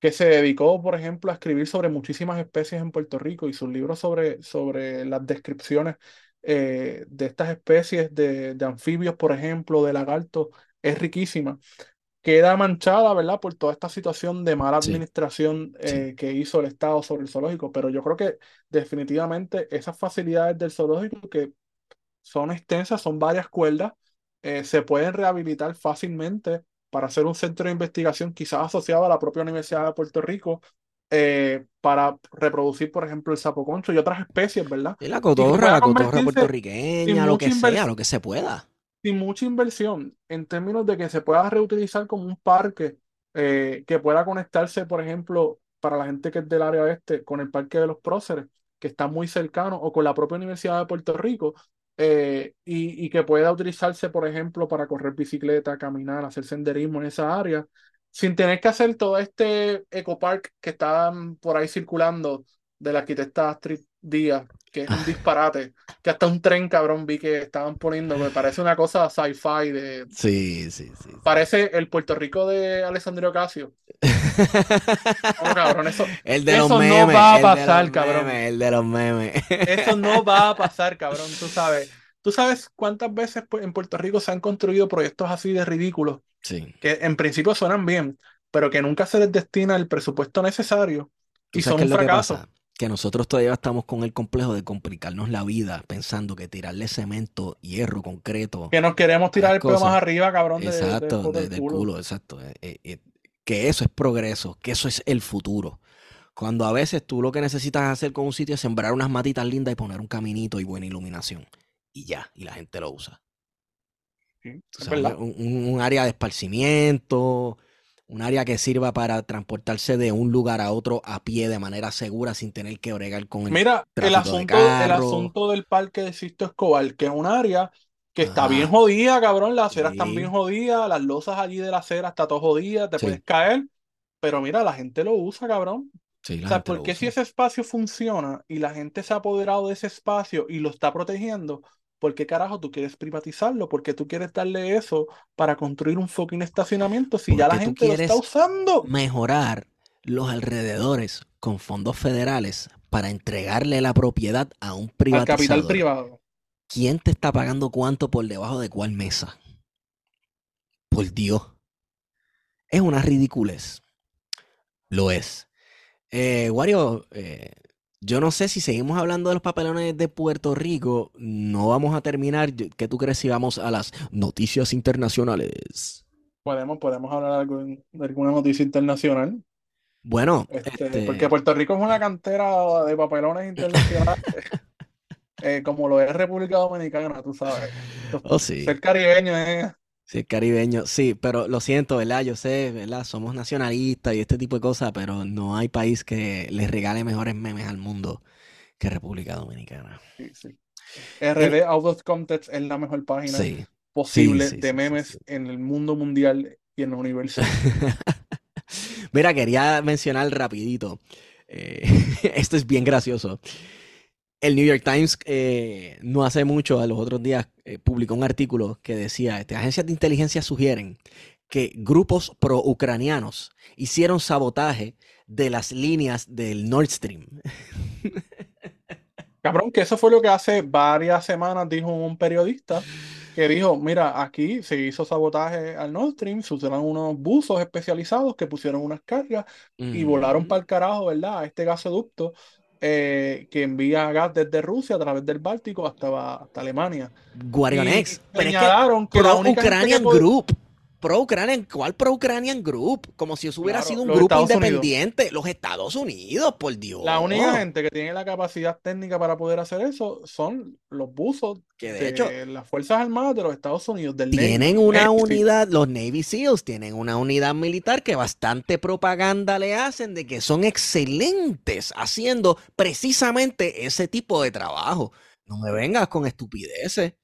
que se dedicó, por ejemplo, a escribir sobre muchísimas especies en Puerto Rico y sus libros sobre, sobre las descripciones eh, de estas especies de, de anfibios, por ejemplo, de lagartos, es riquísima. Queda manchada, ¿verdad? Por toda esta situación de mala Sí, administración sí. eh, que hizo el Estado sobre el zoológico, pero yo creo que definitivamente esas facilidades del zoológico que son extensas, son varias cuerdas, eh, se pueden rehabilitar fácilmente para hacer un centro de investigación quizás asociado a la propia Universidad de Puerto Rico eh, para reproducir, por ejemplo, el sapo concho y otras especies, ¿verdad? Y la cotorra, la cotorra puertorriqueña, lo que sea, lo que se pueda. sin mucha inversión en términos de que se pueda reutilizar como un parque eh, que pueda conectarse, por ejemplo, para la gente que es del área oeste, con el Parque de los Próceres, que está muy cercano, o con la propia Universidad de Puerto Rico, eh, y, y, que pueda utilizarse, por ejemplo, para correr bicicleta, caminar, hacer senderismo en esa área, sin tener que hacer todo este ecopark que está por ahí circulando de la arquitecta Astrid Díaz, que es un disparate, que hasta un tren cabrón vi que estaban poniendo, me parece una cosa sci-fi de... Sí, sí, sí. Parece el Puerto Rico de Alessandro Ocasio. Oh, cabrón, eso, el de eso los memes, no va a el de pasar, los cabrón. memes, el de los memes. Eso no va a pasar, cabrón, tú sabes. ¿Tú sabes cuántas veces pues, en Puerto Rico se han construido proyectos así de ridículos? Sí. Que en principio suenan bien, pero que nunca se les destina el presupuesto necesario ¿Tú y son un que fracaso. Que nosotros todavía estamos con el complejo de complicarnos la vida pensando que tirarle cemento, hierro, concreto, Que nos queremos tirar el pelo más arriba, cabrón, de, Exacto, poto de- del del culo. culo, exacto. eh, eh, eh, que eso es progreso, que eso es el futuro. Cuando a veces tú lo que necesitas hacer con un sitio es sembrar unas matitas lindas y poner un caminito y buena iluminación. Y ya, y la gente lo usa. Sí, Tú es sabes, verdad. un, área de esparcimiento, un área que sirva para transportarse de un lugar a otro a pie de manera segura sin tener que bregar con el Mira, el de asunto, el asunto del parque de Sisto Escobar, que es un área que está bien jodida, cabrón, las aceras están bien jodidas, las losas allí de la acera está todo jodida, te puedes caer, pero mira, la gente lo usa, cabrón. sí, O sea, gente lo ¿por qué si ese espacio funciona y la gente se ha apoderado de ese espacio y lo está protegiendo? ¿Por qué carajo tú quieres privatizarlo? ¿Por qué tú quieres darle eso para construir un fucking estacionamiento si ya la gente lo está usando? mejorar los alrededores con fondos federales para entregarle la propiedad a un Al capital privatizador. privado. ¿Quién te está pagando cuánto por debajo de cuál mesa? Por Dios. Es una ridiculez. Lo es. Eh, Wario, eh, yo no sé si seguimos hablando de los papelones de Puerto Rico. No vamos a terminar. ¿Qué tú crees si vamos a las noticias internacionales? Podemos, podemos hablar algo de alguna noticia internacional. Bueno, Este, porque este, Puerto Rico es una cantera de papelones internacionales, eh, como lo es República Dominicana, tú sabes. oh sí, Ser caribeño es. Sí, caribeño, sí, pero lo siento, ¿verdad? Yo sé, ¿verdad? Somos nacionalistas y este tipo de cosas, pero no hay país que les regale mejores memes al mundo que República Dominicana. Sí, sí. El- RD Out of Context es la mejor página sí, posible de memes en el mundo mundial y en el universo. Mira, quería mencionar rapidito. eh, esto es bien gracioso. El New York Times eh, no hace mucho, a los otros días, eh, publicó un artículo que decía, este, agencias de inteligencia sugieren que grupos pro-ucranianos hicieron sabotaje de las líneas del Nord Stream. Cabrón, que eso fue lo que hace varias semanas dijo un periodista que dijo, mira, aquí se hizo sabotaje al Nord Stream, se usaron unos buzos especializados que pusieron unas cargas y volaron para el carajo, ¿verdad? A este gasoducto eh, que envía gas desde Rusia a través del Báltico hasta, hasta Alemania. Y Guarionex, pero es que que la única que pod- Group, pro-Ucranian, ¿cuál pro-Ucranian Group? Como si eso hubiera Claro, sido un grupo Estados Unidos. independiente. Los Estados Unidos, por Dios. La única gente que tiene la capacidad técnica para poder hacer eso son los buzos Que de hecho las Fuerzas Armadas de los Estados Unidos, del Navy. tienen una Navy. unidad, los Navy SEALs tienen una unidad militar que bastante propaganda le hacen de que son excelentes haciendo precisamente ese tipo de trabajo. No me vengas con estupideces.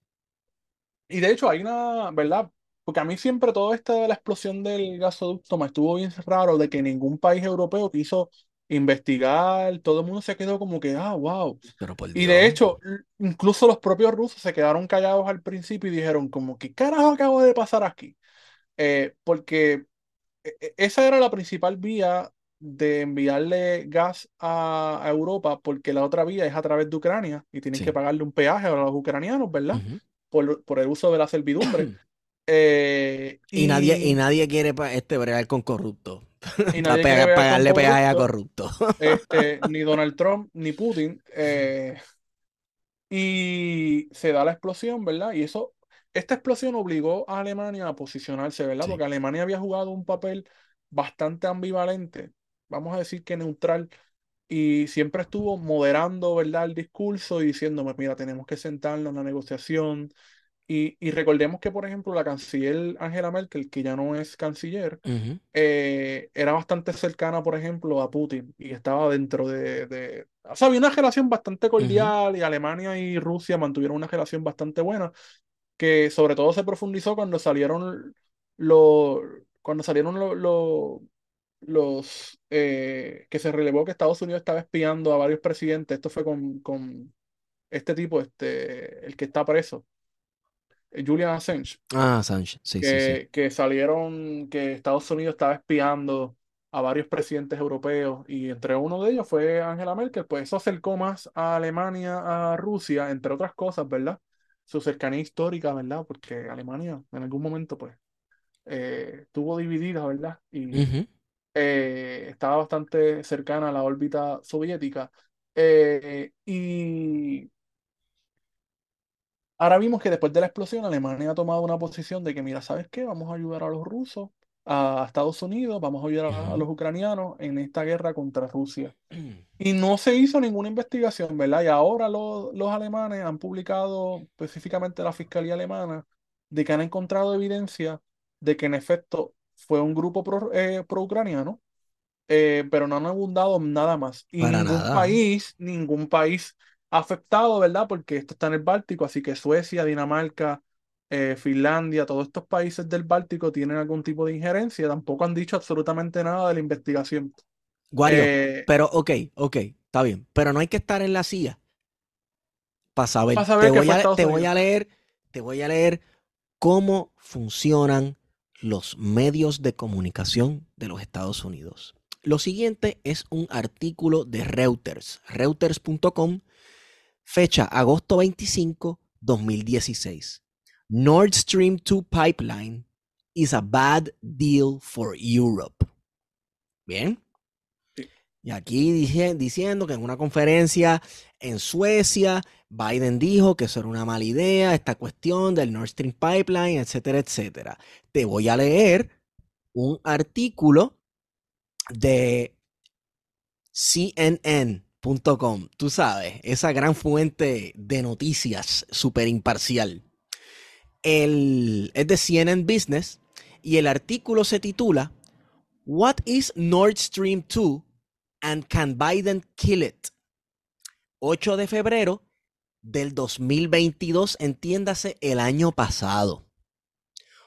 Y de hecho hay una, ¿verdad? Porque a mí siempre todo esto de la explosión del gasoducto me estuvo bien raro de que ningún país europeo quiso investigar, todo el mundo se quedó como que, ah, wow. Pero por Y de hecho, incluso los propios rusos se quedaron callados al principio y dijeron como, ¿qué carajo acabo de pasar aquí? Eh, porque e- e- esa era la principal vía de enviarle gas a, a Europa, porque la otra vía es a través de Ucrania y tienen que pagarle un peaje a los ucranianos, ¿verdad? Por, por el uso de la servidumbre. Eh, Y nadie, y nadie quiere este bregar con corruptos. y nadie pagarle peaje a corrupto, corruptos. este, ni Donald Trump ni Putin. eh, y se da la explosión, ¿verdad? Y eso, esta explosión obligó a Alemania a posicionarse, ¿verdad? Sí. Porque Alemania había jugado un papel bastante ambivalente, vamos a decir que neutral, y siempre estuvo moderando, ¿verdad? El discurso y diciéndome, mira, tenemos que sentarnos en la negociación, Y, y recordemos que, por ejemplo, la canciller Angela Merkel, que ya no es canciller, eh, era bastante cercana, por ejemplo, a Putin y estaba dentro de, de... O sea, había una relación bastante cordial y Alemania y Rusia mantuvieron una relación bastante buena, que sobre todo se profundizó cuando salieron los... Cuando salieron lo- lo- los... eh, que se relevó que Estados Unidos estaba espiando a varios presidentes. Esto fue con, con este tipo, este, el que está preso, Julian Assange Ah, Sánchez, sí, sí, sí. que, salieron que Estados Unidos estaba espiando a varios presidentes europeos y entre uno de ellos fue Angela Merkel, pues eso acercó más a Alemania, a Rusia, entre otras cosas, ¿verdad? Su cercanía histórica, ¿verdad? Porque Alemania en algún momento pues eh, estuvo dividida, ¿verdad? Y eh, estaba bastante cercana a la órbita soviética. Eh, y Ahora vimos que después de la explosión, Alemania ha tomado una posición de que, mira, ¿sabes qué? Vamos a ayudar a los rusos, a Estados Unidos, vamos a ayudar a, los ucranianos en esta guerra contra Rusia. Y no se hizo ninguna investigación, ¿verdad? Y ahora lo- los alemanes han publicado, específicamente la Fiscalía Alemana, de que han encontrado evidencia de que en efecto fue un grupo pro, eh, pro-ucraniano eh, pero no han abundado nada más. Y Para ningún nada. país, ningún país afectado, ¿verdad? Porque esto está en el Báltico, así que Suecia, Dinamarca, eh, Finlandia, todos estos países del Báltico tienen algún tipo de injerencia, tampoco han dicho absolutamente nada de la investigación. Wario, Eh, pero ok, ok, está bien. Pero no hay que estar en la silla para saber. para Te saber voy te a leer, te voy a leer cómo funcionan los medios de comunicación de los Estados Unidos. Lo siguiente es un artículo de Reuters, reuters.com, fecha agosto 25, 2016. Nord Stream 2 pipeline is a bad deal for Europe. Bien. Sí. Y aquí dice, diciendo que en una conferencia en Suecia, Biden dijo que eso era una mala idea, esta cuestión del Nord Stream Pipeline, etcétera, etcétera. Te voy a leer un artículo de Tú sabes, esa gran fuente de noticias súper imparcial. El, es de CNN Business y el artículo se titula What is Nord Stream 2 and can Biden kill it? 8 de febrero del 2022, entiéndase el año pasado.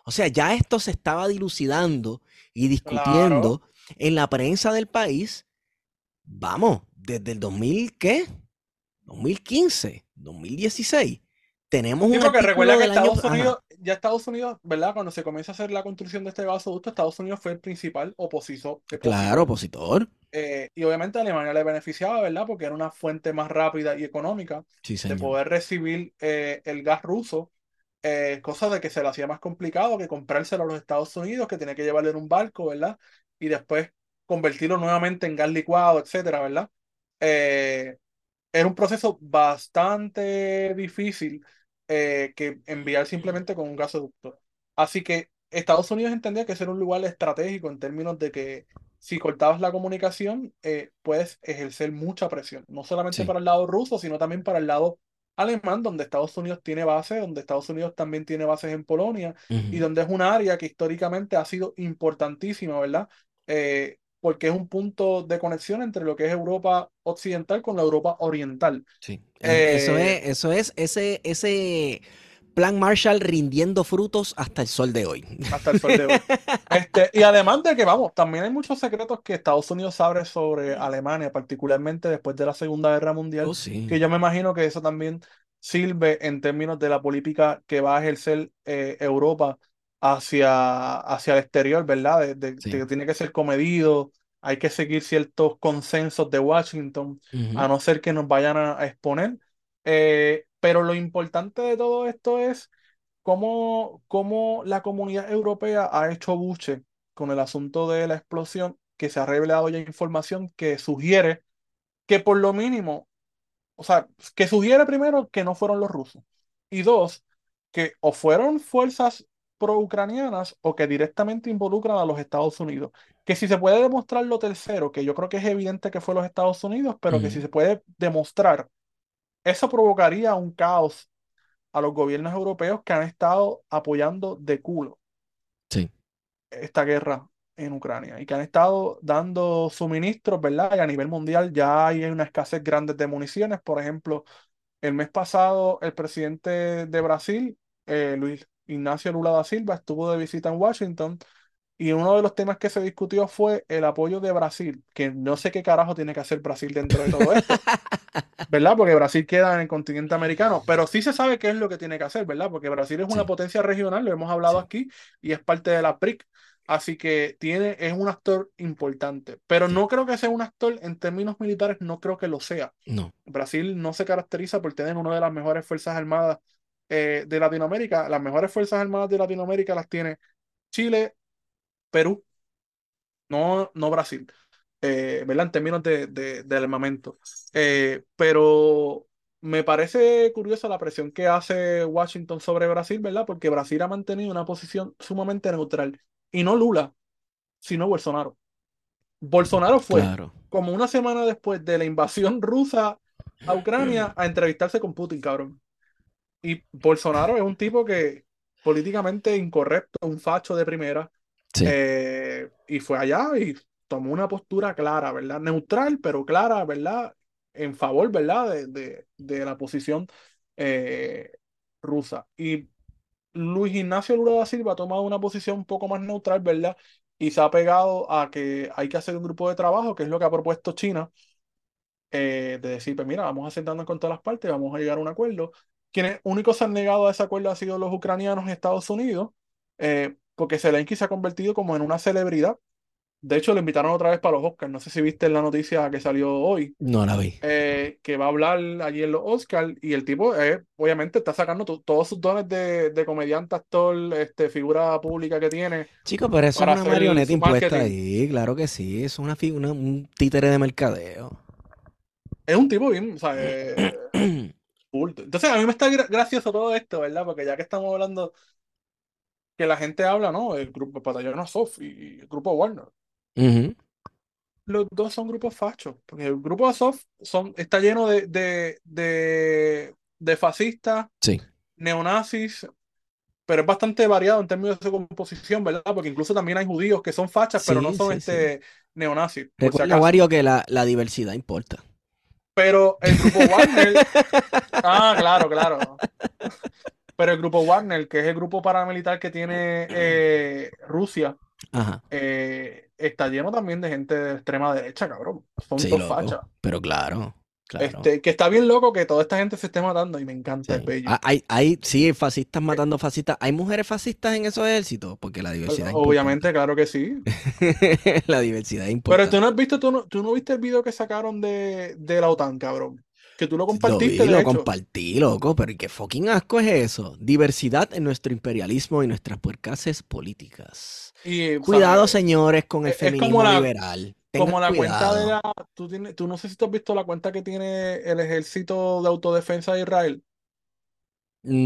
O sea, ya esto se estaba dilucidando y discutiendo Claro. en la prensa del país, vamos, desde el 2000, ¿qué? 2015, 2016. Tenemos Sí, un porque recuerda que año... Estados Ajá, Unidos, ya Estados Unidos, ¿verdad? Cuando se comienza a hacer la construcción de este gasoducto, Estados Unidos fue el principal opositor, claro, opositor. Eh, y obviamente a Alemania le beneficiaba, ¿verdad? Porque era una fuente más rápida y económica Sí, de poder recibir eh, el gas ruso, eh, cosa de que se le hacía más complicado que comprárselo a los Estados Unidos, que tenía que llevarlo en un barco, ¿verdad? Y después convertirlo nuevamente en gas licuado, etcétera, ¿verdad? Eh, era un proceso bastante difícil eh, que enviar simplemente con un gasoducto. Así que Estados Unidos entendía que ese era un lugar estratégico en términos de que si cortabas la comunicación, eh, puedes ejercer mucha presión, no solamente Sí. para el lado ruso, sino también para el lado alemán, donde Estados Unidos tiene bases, donde Estados Unidos también tiene bases en Polonia y Ujú, donde es un área que históricamente ha sido importantísima, ¿verdad? Eh, porque es un punto de conexión entre lo que es Europa occidental con la Europa oriental. Sí. Eh, Eso es, eso es ese, ese plan Marshall rindiendo frutos hasta el sol de hoy. hasta el sol de hoy. Este, y además de que, vamos, también hay muchos secretos que Estados Unidos sabe sobre Alemania, particularmente después de la Segunda Guerra Mundial, Oh, sí. que yo me imagino que eso también sirve en términos de la política que va a ejercer eh, Europa hacia, hacia el exterior, ¿verdad? De, de- de Sí. que tiene que ser comedido, hay que seguir ciertos consensos de Washington, Ujú, a no ser que nos vayan a, a exponer. Eh, pero lo importante de todo esto es cómo, cómo la comunidad europea ha hecho buche con el asunto de la explosión, que se ha revelado ya información que sugiere que por lo mínimo, o sea, que sugiere primero que no fueron los rusos y dos, que o fueron fuerzas pro-ucranianas o que directamente involucran a los Estados Unidos. Que si se puede demostrar lo tercero, que yo creo que es evidente que fue los Estados Unidos, pero que si se puede demostrar, eso provocaría un caos a los gobiernos europeos que han estado apoyando de culo Sí. esta guerra en Ucrania y que han estado dando suministros, ¿verdad? Y a nivel mundial ya hay una escasez grande de municiones. Por ejemplo, el mes pasado el presidente de Brasil, eh, Luis Ignacio Lula da Silva, estuvo de visita en Washington y uno de los temas que se discutió fue el apoyo de Brasil, que no sé qué carajo tiene que hacer Brasil dentro de todo esto, ¿verdad? Porque Brasil queda en el continente americano, pero sí se sabe qué es lo que tiene que hacer, ¿verdad? Porque Brasil es una Sí. potencia regional, lo hemos hablado Sí. aquí, y es parte de la BRIC, así que tiene, es un actor importante, pero Sí. no creo que sea un actor en términos militares, no creo que lo sea. No. Brasil no se caracteriza por tener una de las mejores fuerzas armadas eh, de Latinoamérica. Las mejores fuerzas armadas de Latinoamérica las tiene Chile, Perú, no, no Brasil, eh, ¿verdad? En términos de, de- de armamento. Eh, pero me parece curiosa la presión que hace Washington sobre Brasil, ¿verdad? Porque Brasil ha mantenido una posición sumamente neutral. Y no Lula, sino Bolsonaro. Bolsonaro fue Claro. como una semana después de la invasión rusa a Ucrania a entrevistarse con Putin, cabrón. Y Bolsonaro es un tipo que políticamente incorrecto, un facho de primera, Sí. eh, y fue allá y tomó una postura clara, ¿verdad? Neutral, pero clara, ¿verdad? En favor, ¿verdad? De, de- de la posición eh, rusa. Y Luis Ignacio Lula da Silva ha tomado una posición un poco más neutral, ¿verdad? Y se ha pegado a que hay que hacer un grupo de trabajo, que es lo que ha propuesto China, eh, de decir, pues mira, vamos a sentarnos con todas las partes, vamos a llegar a un acuerdo. Quienes únicos se han negado a ese acuerdo han sido los ucranianos y Estados Unidos, eh, porque Zelensky se ha convertido como en una celebridad. De hecho, lo invitaron otra vez para los Oscars. No sé si viste la noticia que salió hoy, No la vi. eh, que va a hablar allí en los Oscars y el tipo, eh, obviamente, está sacando to- todos sus dones de, de comediante, actor, este, figura pública que tiene. Chico, pero eso es una marioneta impuesta marketing. ahí, claro que sí. Es una, una- un títere de mercadeo. Es un tipo bien, o sea, Entonces, a mí me está gra- gracioso todo esto, ¿verdad? Porque ya que estamos hablando que la gente habla, ¿no? El grupo Batallón Azov y el grupo Warner. Los dos son grupos fachos, porque el grupo Azov son, está lleno de, de, de, de fascistas, Sí. neonazis, pero es bastante variado en términos de su composición, ¿verdad? Porque incluso también hay judíos que son fachas, pero no son sí, este, neonazis, si Recuerda, acaso. Wario, que la, la diversidad importa. Pero el grupo Wagner, ah, claro, claro. Pero el grupo Wagner, que es el grupo paramilitar que tiene eh, Rusia, Ajá. eh, está lleno también de gente de extrema derecha, cabrón. Son Sí, dos fachas. Pero claro, claro. Este, que está bien loco que toda esta gente se esté matando y me encanta, Sí. es bello. Ah, Hay, hay, sí, fascistas matando fascistas. ¿Hay mujeres fascistas en esos ejércitos? Porque la diversidad es Obviamente, claro que sí. la diversidad es Pero importante. tú no has visto, tú no, tú no viste el video que sacaron de, de la OTAN, cabrón. Que tú lo Lo vi, compartiste, de lo hecho. compartí, loco, pero ¿y qué fucking asco es eso? Diversidad en nuestro imperialismo y nuestras puercases políticas. Y, Cuidado, señores, con el como feminismo la- liberal. Como la cuenta de la. Tú, tienes, tú no sé si tú has visto la cuenta que tiene el Ejército de Autodefensa de Israel.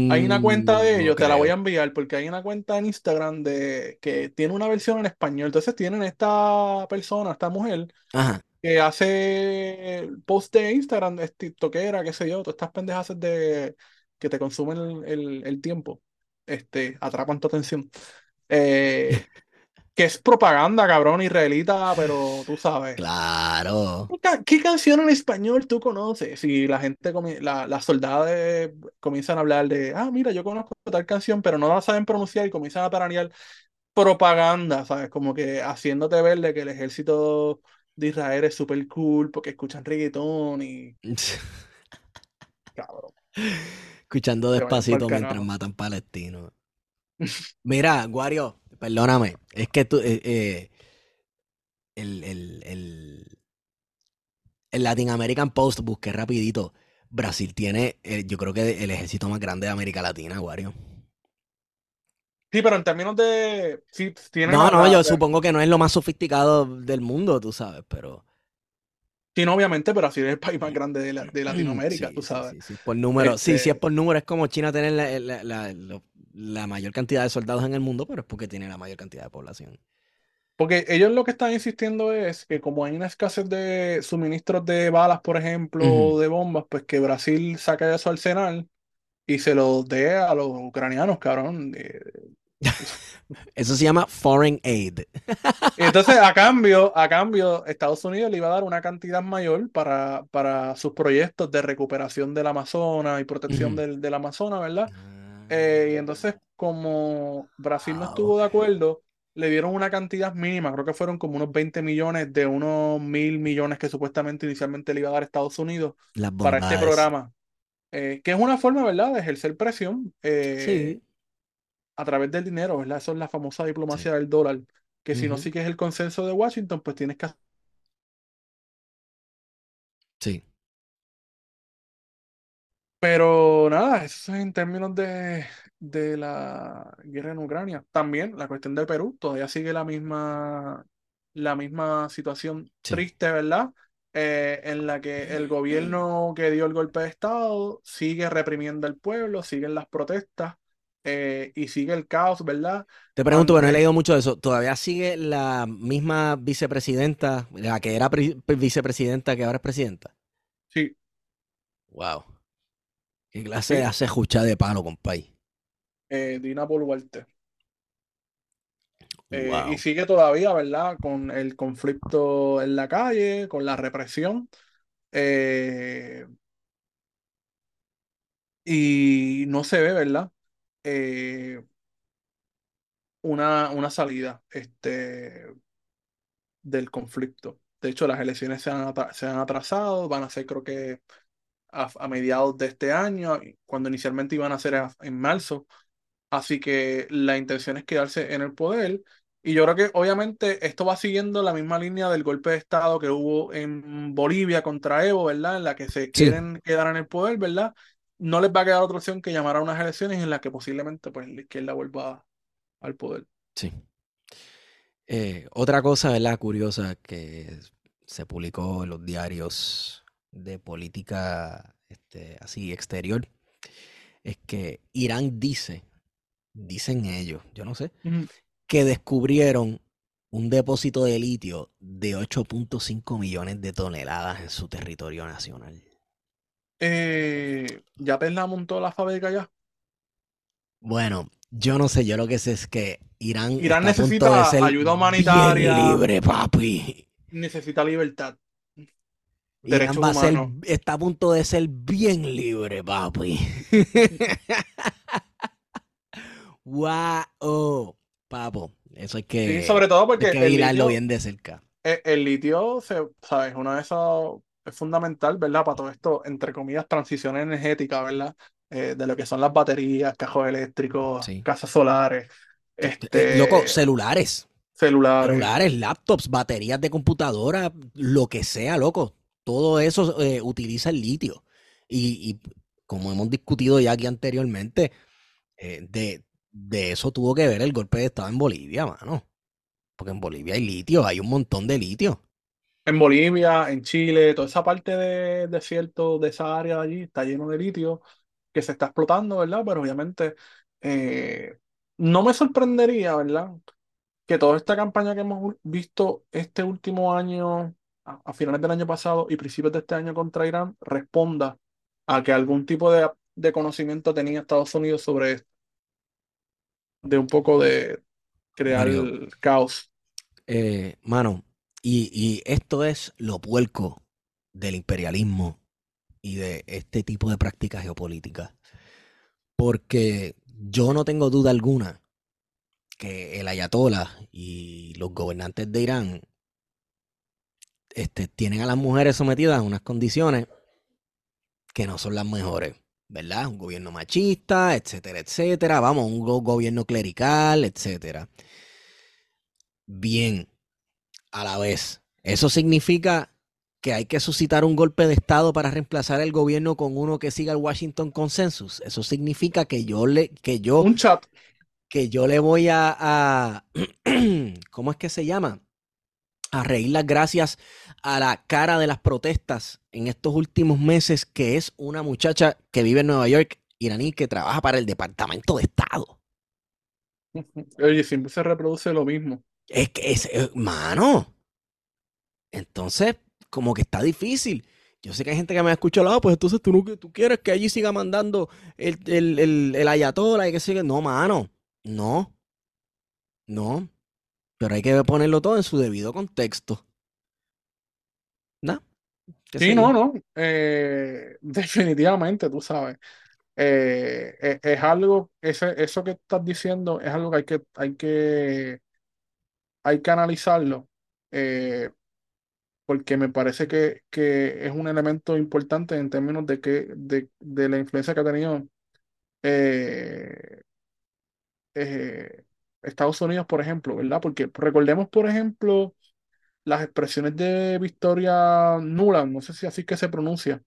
Hay una cuenta de Mm, no ellos, te la voy a enviar, porque hay una cuenta en Instagram de que tiene una versión en español. Entonces tienen esta persona, esta mujer, Ajá. que hace post de Instagram, es tiktokera, qué sé yo, todas estas pendejas de que te consumen el, el- el tiempo, este, atrapan tu atención. Eh, que es propaganda, cabrón, israelita, pero tú sabes. Claro. ¿Qué, ca- qué canción en español tú conoces? Si la gente, la, las soldadas comienzan a hablar de, ah, mira, yo conozco tal canción, pero no la saben pronunciar y comienzan a tararear propaganda, ¿sabes? Como que haciéndote ver de que el ejército de Israel es súper cool porque escuchan reggaetón y, cabrón, Escuchando despacito mientras matan palestinos. Mira, Guario, perdóname. Es que tú, eh, eh, el, el, el, el Latin American Post, busqué rapidito. Brasil tiene, eh, yo creo que el ejército más grande de América Latina, Guario. Sí, pero en términos de, sí, tiene No, no, yo supongo que no es lo más sofisticado del mundo, tú sabes, pero... sí, no, obviamente, pero así es el país más grande de, la- de Sí, Latinoamérica, tú sabes. sí, sí, por número. Sí, sí, Este- es por número. Es como China tener la, la- la mayor cantidad de soldados en el mundo, pero es porque tiene la mayor cantidad de población. Porque ellos lo que están insistiendo es que como hay una escasez de suministros de balas, por ejemplo, de bombas, pues que Brasil saque de su arsenal y se lo dé a los ucranianos, cabrón. Eh, Eso se llama foreign aid. Entonces, a cambio, a cambio, Estados Unidos le iba a dar una cantidad mayor para, para sus proyectos de recuperación del Amazonas y protección del, del Amazonas, ¿verdad? Eh, y entonces, como Brasil no estuvo de acuerdo, le dieron una cantidad mínima, creo que fueron como unos 20 millones de unos mil millones que supuestamente inicialmente le iba a dar Estados Unidos Las para este programa, eh, que es una forma, ¿verdad?, de ejercer presión eh, Sí. a través del dinero, ¿verdad? Eso es la famosa diplomacia del dólar, que si no sigues el consenso de Washington, pues tienes que Sí. Pero nada, eso es en términos de, de la guerra en Ucrania. También la cuestión de Perú todavía sigue la misma, la misma situación Sí. triste, ¿verdad? Eh, en la que el gobierno que dio el golpe de Estado sigue reprimiendo al pueblo, siguen las protestas eh, y sigue el caos, ¿verdad? Te pregunto, bueno, he Ante- leído mucho de eso. ¿Todavía sigue la misma vicepresidenta, la que era vicepresidenta que ahora es presidenta? Sí, Wow. ¿Qué clase Sí. hace escuchar de palo, compay? eh, Dina Boluarte. Eh, Wow. y sigue todavía, ¿verdad? Con el conflicto en la calle, con la represión. eh, y no se ve, ¿verdad? Eh, una, una salida este, del conflicto. De hecho, las elecciones se han, se han atrasado, van a ser creo que a, a mediados de este año, cuando inicialmente iban a ser a- en marzo. Así que la intención es quedarse en el poder. Y yo creo que obviamente esto va siguiendo la misma línea del golpe de Estado que hubo en Bolivia contra Evo, ¿verdad? En la que se Sí. quieren quedar en el poder, ¿verdad? No les va a quedar otra opción que llamar a unas elecciones en las que posiblemente pues, la izquierda vuelva al poder. Sí. Eh, otra cosa, ¿verdad? Curiosa que se publicó en los diarios de política este, así exterior es que Irán dice, dicen ellos, yo no sé, que descubrieron un depósito de litio de 8.5 millones de toneladas en su territorio nacional. Eh, ¿ya Tesla montó la fábrica ya? Bueno, yo no sé, yo lo que sé es que Irán, Irán necesita ayuda bien humanitaria. libre, papi. Necesita libertad. Derechos va a ser, está a punto de ser bien libre, papi. wow, papo. Eso hay Sí, que, sobre todo hay porque que el vigilarlo litio, bien de cerca. eh, el litio, se, ¿sabes? Una de esas es fundamental, ¿verdad? Para todo esto, entre comillas, transición energética, ¿verdad? Eh, de lo que son las baterías, cajos eléctricos, Sí. casas solares, este, loco, celulares, celulares. celulares, laptops, baterías de computadora, lo que sea, loco. Todo eso eh, utiliza el litio. Y, como hemos discutido ya aquí anteriormente, eh, de, de eso tuvo que ver el golpe de Estado en Bolivia, mano. Porque en Bolivia hay litio, hay un montón de litio. En Bolivia, en Chile, toda esa parte de desierto de esa área de allí está lleno de litio que se está explotando, ¿verdad? Pero obviamente eh, no me sorprendería, ¿verdad? Que toda esta campaña que hemos visto este último año, a, a finales del año pasado y principios de este año contra Irán, responda a que algún tipo de, de conocimiento tenía Estados Unidos sobre esto, de un poco de crear Mario, caos. eh, mano, y, y esto es lo puerco del imperialismo y de este tipo de prácticas geopolíticas. Porque yo no tengo duda alguna que el ayatollah y los gobernantes de Irán este, tienen a las mujeres sometidas a unas condiciones que no son las mejores, ¿verdad? Un gobierno machista, etcétera, etcétera. Vamos, un go- gobierno clerical, etcétera. Bien, a la vez. Eso significa que hay que suscitar un golpe de Estado para reemplazar el gobierno con uno que siga el Washington Consensus. Eso significa que yo le, que yo, Un chat. que yo le voy a, a ¿cómo es que se llama? A reír las gracias a la cara de las protestas en estos últimos meses, que es una muchacha que vive en Nueva York, iraní, que trabaja para el Departamento de Estado. Oye, siempre se reproduce lo mismo. Es que es, mano. Entonces, como que está difícil. Yo sé que hay gente que me ha escuchado, ah, pues entonces tú, no, tú quieres que allí siga mandando el, el, el, el ayatola y que siga. No, mano, no. No. Pero hay que ponerlo todo en su debido contexto. Sí, no, no. Eh, definitivamente, tú sabes. Eh, e, es, algo, ese, eso que estás diciendo es algo que hay que, hay que, hay que analizarlo. Eh, porque me parece que, que, es un elemento importante en términos de que de, de la influencia que ha tenido Estados Unidos, por ejemplo, ¿verdad? Porque recordemos, por ejemplo, las expresiones de Victoria Nuland, no sé si así que se pronuncia,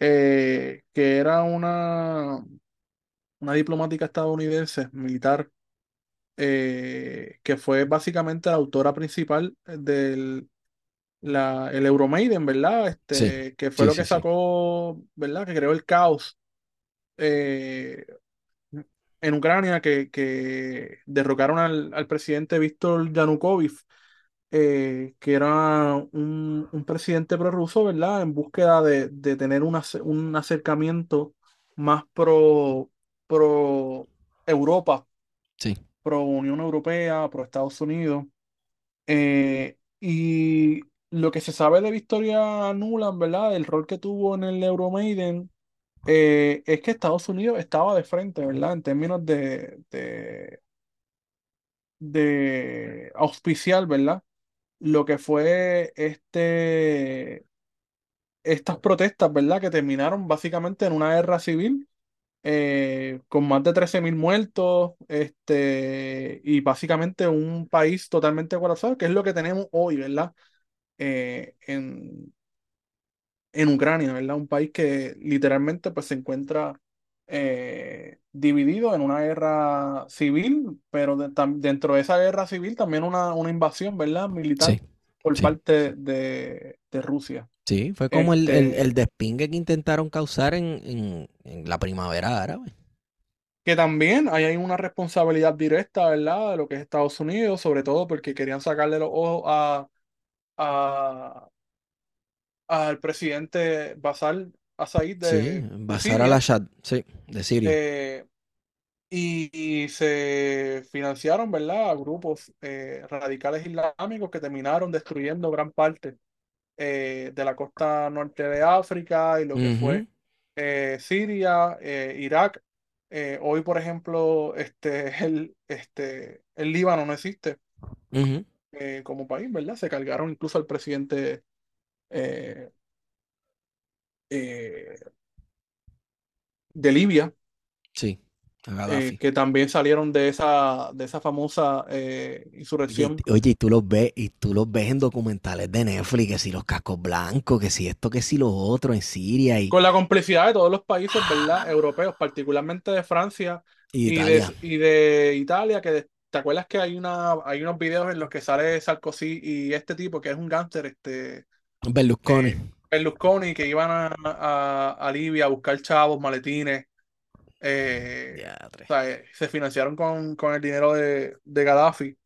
eh, que era una, una diplomática estadounidense, militar, eh, que fue básicamente la autora principal del la, el Euromaiden, ¿verdad? Este, que fue lo que sacó, ¿verdad? Que creó el caos eh, en Ucrania, que, que derrocaron al, al presidente Víctor Yanukovych eh, que era un, un presidente prorruso, ¿verdad? En búsqueda de, de tener un, un acercamiento más pro, pro Europa, sí. pro Unión Europea, pro Estados Unidos. Eh, y lo que se sabe de Victoria Nuland, ¿verdad? El rol que tuvo en el Euromaiden, eh, es que Estados Unidos estaba de frente, ¿verdad? En términos de, de, de auspiciar, ¿verdad? Lo que fue este, estas protestas, ¿verdad? Que terminaron básicamente en una guerra civil eh, con más de 13.000 muertos este, y básicamente un país totalmente colapsado, que es lo que tenemos hoy, ¿verdad? Eh, en, en Ucrania, ¿verdad? Un país que literalmente pues, se encuentra eh, dividido en una guerra civil, pero dentro de esa guerra civil también una, una invasión, ¿verdad? Militar por parte de, Rusia. Sí, fue como el, este el, despingue que intentaron causar en, la primavera árabe. Que también hay una responsabilidad directa, ¿verdad? De lo que es Estados Unidos, sobre todo porque querían sacarle los ojos a, a al presidente Basal a Said de, sí, Basar al-Assad, sí, de Siria. Eh, y, se financiaron, ¿verdad?, grupos eh, radicales islámicos que terminaron destruyendo gran parte eh, de la costa norte de África y lo que fue Siria, Irak. hoy, por ejemplo, este, el, este, el Líbano no existe como país, ¿verdad? Se cargaron incluso al presidente eh, de Libia. Sí, eh, que también salieron de esa, de esa famosa eh, insurrección. Oye, y tú los ves, y tú los ves en documentales de Netflix, que si los cascos blancos, que si esto, que si lo otro, en Siria. Y... Con la complicidad de todos los países, ¿verdad? Europeos, particularmente de Francia y, de, Italia, que ¿te acuerdas que hay una, hay unos videos en los que sale Sarkozy y este tipo que es un gánster, este Berlusconi. Berlusconi que iban a, a, Libia a buscar chavos, maletines. Eh, eh, se financiaron con, con el dinero de, de Gaddafi.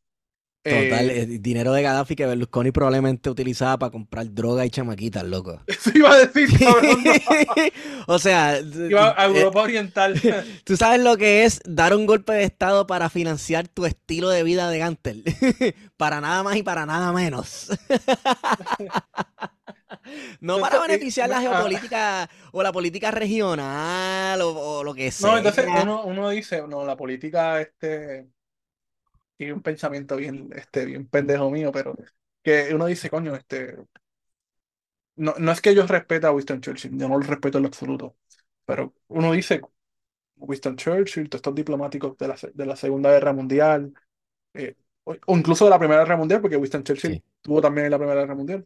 Total, eh, el dinero de Gaddafi que Berlusconi probablemente utilizaba para comprar droga y chamaquitas, loco. Eso iba a decir, o sea, iba a Europa Oriental. Tú sabes lo que es dar un golpe de estado para financiar tu estilo de vida de Gantel. para nada más y para nada menos. No para beneficiar la ah. geopolítica o la política regional o, lo que sea. No, entonces uno, dice, no, la política este tiene un pensamiento bien, este, bien pendejo mío, pero que uno dice, coño, este. No, no es que yo respete a Winston Churchill, yo no lo respeto en lo absoluto, pero uno dice, Winston Churchill, todos estos diplomáticos de la, de la Segunda Guerra Mundial, eh, o, incluso de la Primera Guerra Mundial, porque Winston Churchill tuvo también en la Primera Guerra Mundial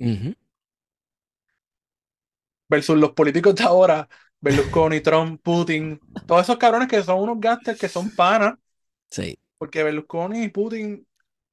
versus los políticos de ahora, Berlusconi, Trump, Putin, todos esos cabrones que son unos gangsters que son panas. Sí. Porque Berlusconi y Putin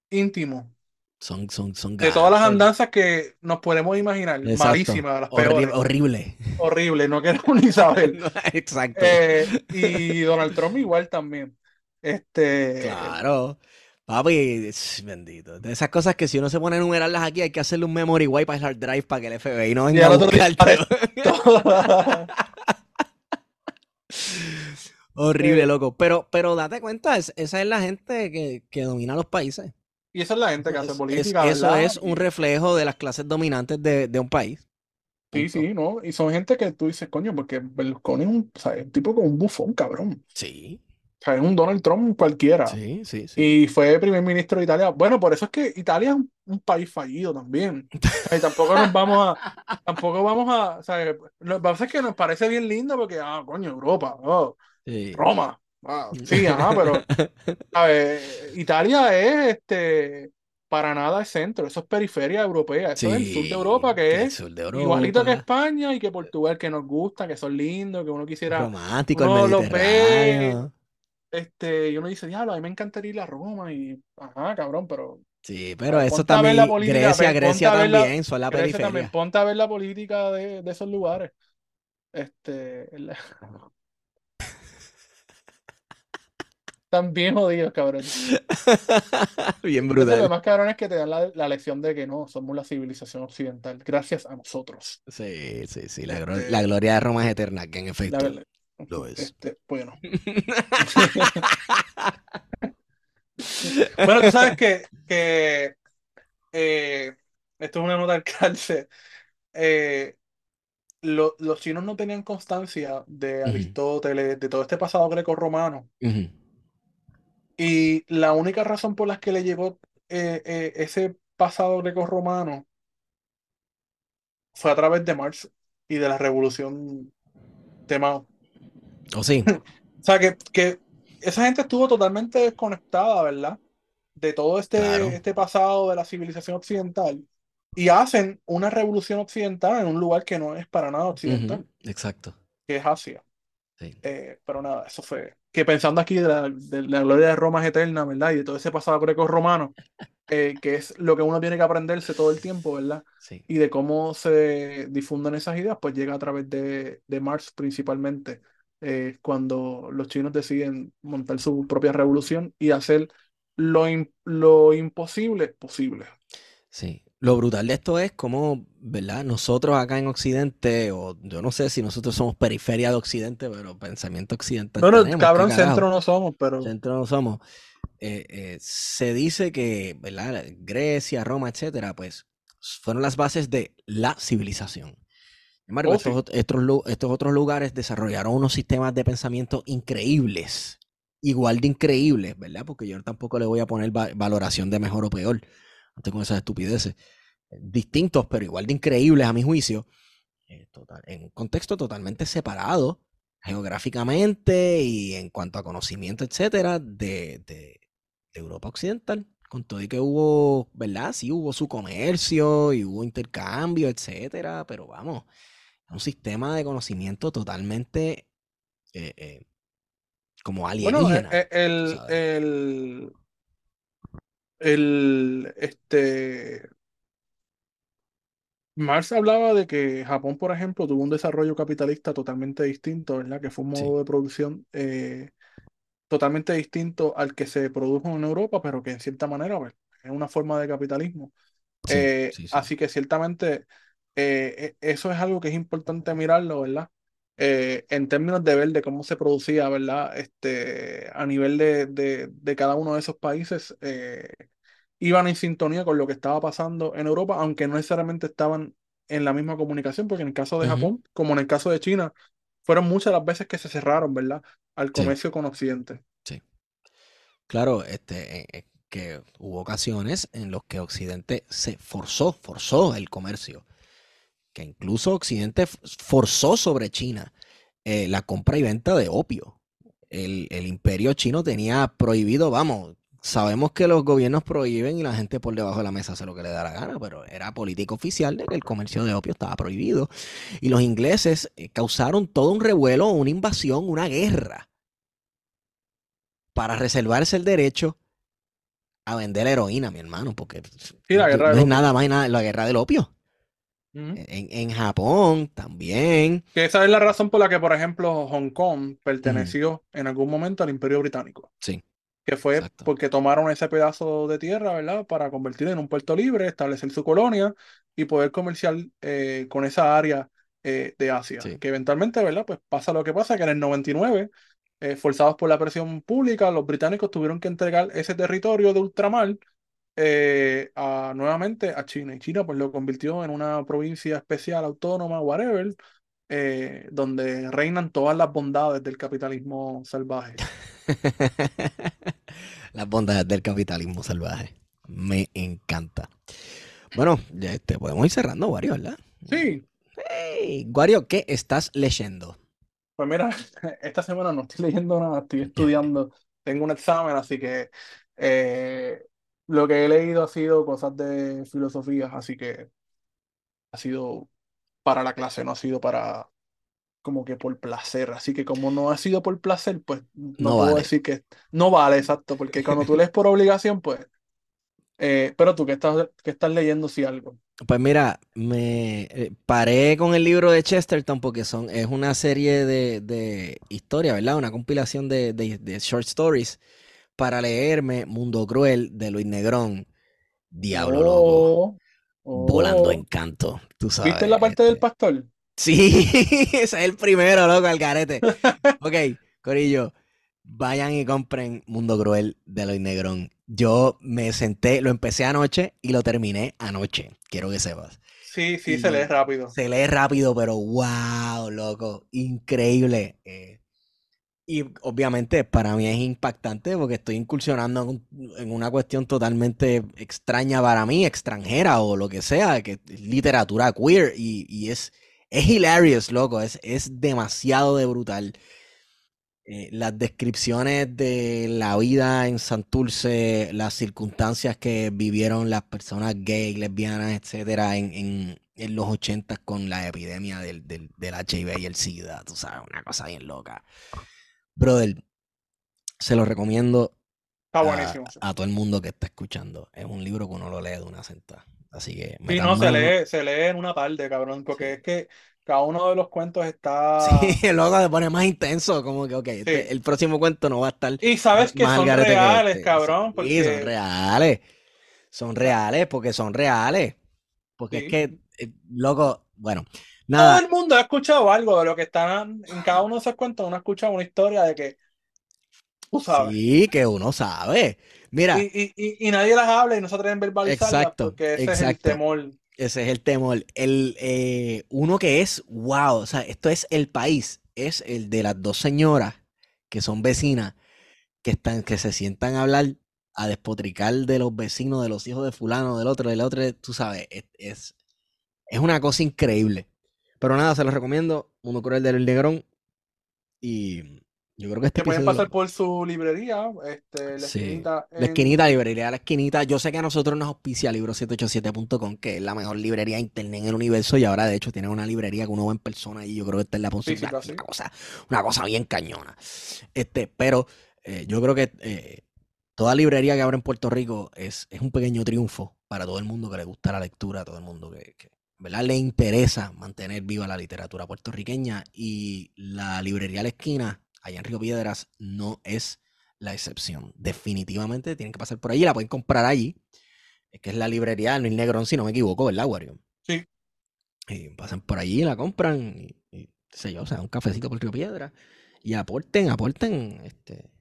íntimo. Son, son, son De todas las andanzas que nos podemos imaginar. Malísimas, las peores. Horrible. Horrible, no queremos ni saber. Exacto. Eh, y Donald Trump igual también. Este. Claro. Papi, bendito. De esas cosas que si uno se pone a enumerarlas aquí, hay que hacerle un memory wipe al hard drive para que el FBI no Y venga a otro día buscarte. Horrible, Eh, loco. Pero, pero date cuenta, es- esa es la gente que, que domina los países. Y esa es la gente que hace Es- política, es- eso es un reflejo de las clases dominantes de, de un país. Sí, sí, ¿no? Y son gente que tú dices, coño, porque Berlusconi es un, o sea, es un tipo con un bufón, cabrón. Sí, sea, es un Donald Trump cualquiera. sí, sí, sí. Y fue primer ministro de Italia. Bueno, por eso es que Italia es un, un país fallido también. Y tampoco nos vamos a, tampoco vamos a, o sea, lo que pasa es que nos parece bien lindo porque, ah, coño, Europa, oh, Sí. Roma. ah, sí, ajá, pero, a ver, Italia es, este, para nada es centro, eso es periferia europea, eso es el sur de Europa, que el es sur de igualito que España y que Portugal, que nos gusta, que son lindos, que uno quisiera, romántico, el uno los ve, Mediterráneo. Este, y uno dice, diablo, a mí me encantaría ir a Roma y, ajá, cabrón, pero Sí, pero eso la también, política, Grecia, Grecia ver la- también, son la Grecia también, periferia. ponte a ver la política de, de esos lugares. Este, la- están bien jodidos, cabrón. Bien Entonces, lo brutal. más cabrón es que te dan la, la lección de que no, somos la civilización occidental, gracias a nosotros. Sí, sí, sí, la, Este, la gloria de Roma es eterna, que en efecto. Lo es. Este, bueno. Bueno, tú sabes que, que eh, esto es una nota del cárcel. eh, lo- los chinos no tenían constancia de. Aristóteles, de todo este pasado greco-romano. Y la única razón por la que le llegó eh, eh, ese pasado greco-romano fue a través de Marx y de la revolución de Mao. ¿O sí? O sea, que, que esa gente estuvo totalmente desconectada, ¿verdad? De todo este, Claro. este pasado de la civilización occidental. Y hacen una revolución occidental en un lugar que no es para nada occidental, Exacto. que es Asia. Sí. Eh, pero nada, eso fue. Que pensando aquí de la, de la gloria de Roma es eterna, ¿verdad? Y de todo ese pasado greco-romano, eh, que es lo que uno tiene que aprenderse todo el tiempo, ¿verdad? Sí. Y de cómo se difunden esas ideas, pues llega a través de, de Marx principalmente, eh, cuando los chinos deciden montar su propia revolución y hacer lo, lo imposible posible. Sí. Lo brutal de esto es como, ¿verdad? Nosotros acá en Occidente, o yo no sé si nosotros somos periferia de Occidente, pero pensamiento occidental Bueno, tenemos, cabrón, centro no somos, pero Centro no somos. Eh, eh, se dice que, ¿verdad? Grecia, Roma, etcétera, pues fueron las bases de la civilización. Sin embargo, Oh, estos, sí. ot- estos lu- estos otros lugares desarrollaron unos sistemas de pensamiento increíbles, igual de increíbles, ¿verdad? Porque yo tampoco le voy a poner va- valoración de mejor o peor, antes con esas estupideces. Distintos, pero igual de increíbles a mi juicio, eh, total- en un contexto totalmente separado geográficamente y en cuanto a conocimiento, etcétera, de, de- de Europa Occidental. Con todo y que hubo, ¿verdad? Sí, hubo su comercio y hubo intercambio, etcétera, pero vamos, un sistema de conocimiento totalmente eh, eh, como bueno, alienígena. eh, eh, el, el, el, este, Marx hablaba de que Japón, por ejemplo, tuvo un desarrollo capitalista totalmente distinto, ¿verdad? Que fue un Sí. modo de producción eh, totalmente distinto al que se produjo en Europa, pero que en cierta manera pues, es una forma de capitalismo. Sí, Eh, sí, sí. así que ciertamente eh, e- eso es algo que es importante mirarlo, ¿verdad? Eh, en términos de ver de cómo se producía, ¿verdad? Este, a nivel de, de, de cada uno de esos países, eh, iban en sintonía con lo que estaba pasando en Europa, aunque no necesariamente estaban en la misma comunicación, porque en el caso de. Japón, como en el caso de China, fueron muchas las veces que se cerraron, ¿verdad? Al Sí. comercio con Occidente. Claro, este, que hubo ocasiones en los que Occidente se forzó, forzó el comercio, que incluso Occidente forzó sobre China eh, la compra y venta de opio. El, el imperio chino tenía prohibido, vamos, sabemos que los gobiernos prohíben y la gente por debajo de la mesa hace lo que le da la gana, pero era política oficial de que el comercio de opio estaba prohibido. Y los ingleses eh, causaron todo un revuelo, una invasión, una guerra para reservarse el derecho a vender heroína, mi hermano, porque Sí, la no, guerra no del es nada más y nada, la guerra del opio. En, en Japón también. Que esa es la razón por la que, por ejemplo, Hong Kong perteneció en algún momento al Imperio Británico. Sí, que fue Exacto. porque tomaron ese pedazo de tierra, ¿verdad? Para convertirlo en un puerto libre, establecer su colonia y poder comerciar eh, con esa área eh, de Asia. Sí. Que eventualmente, ¿verdad? Pues pasa lo que pasa, que en el 99, eh, forzados por la presión pública, los británicos tuvieron que entregar ese territorio de ultramar eh, a, nuevamente a China. Y China pues lo convirtió en una provincia especial, autónoma, whatever, eh, donde reinan todas las bondades del capitalismo salvaje. Las bondades del capitalismo salvaje. Me encanta. Bueno, ya este, podemos ir cerrando, Wario, ¿verdad? Sí, Hey, Wario, ¿qué estás leyendo? pues mira, esta semana no estoy leyendo nada, estoy estudiando, tengo un examen, así que eh, lo que he leído ha sido cosas de filosofía, así que ha sido para la clase, no ha sido para como que por placer, así que como no ha sido por placer, pues no, No puedo vale. decir que no vale, exacto, porque cuando tú lees por obligación, pues, eh, pero tú que estás, que estás leyendo si algo. Pues mira, me eh, paré con el libro de Chesterton porque son, es una serie de, de historia, ¿verdad? Una compilación de, de- de short stories para leerme Mundo Cruel de Luis Negrón. Diablo loco. Oh, Volando oh. en canto, tú sabes. ¿Viste la parte del este. pastor? Sí, ese es el primero, loco, al garete. Ok, Corillo, vayan y compren Mundo Cruel de Luis Negrón. Yo me senté, lo empecé anoche y lo terminé anoche, quiero que sepas. Sí, sí, se lee rápido. se lee rápido, pero wow, loco, increíble. eh. Y obviamente para mí es impactante porque estoy incursionando en, un- en una cuestión totalmente extraña para mí, extranjera o lo que sea, que es literatura queer y, y es, es hilarious, loco, es, es demasiado de brutal. Eh, las descripciones de la vida en Santurce, las circunstancias que vivieron las personas gay, lesbianas, etcétera, en, en, en los 80 con la epidemia del, del, del HIV y el SIDA, tú sabes, una cosa bien loca. Brother, se lo recomiendo Está a, buenísimo. sí. a todo el mundo que está escuchando. Es un libro que uno lo lee de una sentada. Así que Sí, no, se lee, se lee en una tarde, cabrón, porque Sí. es que cada uno de los cuentos está... Sí, luego se pone más intenso, como que, ok, este- Sí. el próximo cuento no va a estar Y sabes que son que reales, este. cabrón, Sí, son porque... reales. Son reales, porque son reales. Porque es que, eh, loco, bueno, Todo el mundo ha escuchado algo de lo que están en cada uno de esos cuentos, uno ha escuchado una historia de que, tú sabes, sí, que uno sabe. Mira, y, y, y, y nadie las habla y no se atreven a verbalizarlas exacto, porque ese es el temor. Ese es el temor. El, eh, uno que es, wow, o sea, esto es el país, es el de las dos señoras que son vecinas, que están, que se sientan a hablar, a despotricar de los vecinos, de los hijos de fulano, del otro, del otro, tú sabes, es, es, es una cosa increíble. Pero nada, se los recomiendo, Mundo Cruel del Negrón. Y yo creo que este Que pueden pasar por su librería, este, la Sí. esquinita La en- esquinita, librería La Esquinita. Yo sé que a nosotros nos auspicia libro787.com, que es la mejor librería de internet en el universo. Y ahora, de hecho, tienen una librería que uno va en persona y yo creo que esta es la posibilidad. Física, sí. Una cosa, una cosa bien cañona. Este, pero eh, yo creo que eh, toda librería que abre en Puerto Rico es, es un pequeño triunfo para todo el mundo que le gusta la lectura, a todo el mundo que, que, ¿verdad? le interesa mantener viva la literatura puertorriqueña. Y la librería La Esquina, allá en Río Piedras, no es la excepción. Definitivamente tienen que pasar por allí, la pueden comprar allí. Es que es la librería de Luis Negrón, si no me equivoco, ¿verdad, Wario? Sí. Y pasan por allí, la compran y, y sé yo, o sea, un cafecito por Río Piedra. Y aporten, aporten este,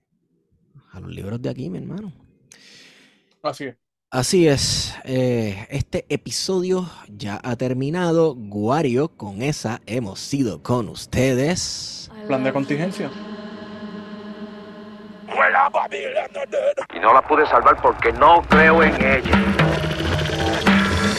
a los libros de aquí, mi hermano. Así es. Así es, eh, este episodio ya ha terminado. Guario, con esa hemos sido con ustedes. Plan de contingencia. Y no la pude salvar porque no creo en ella.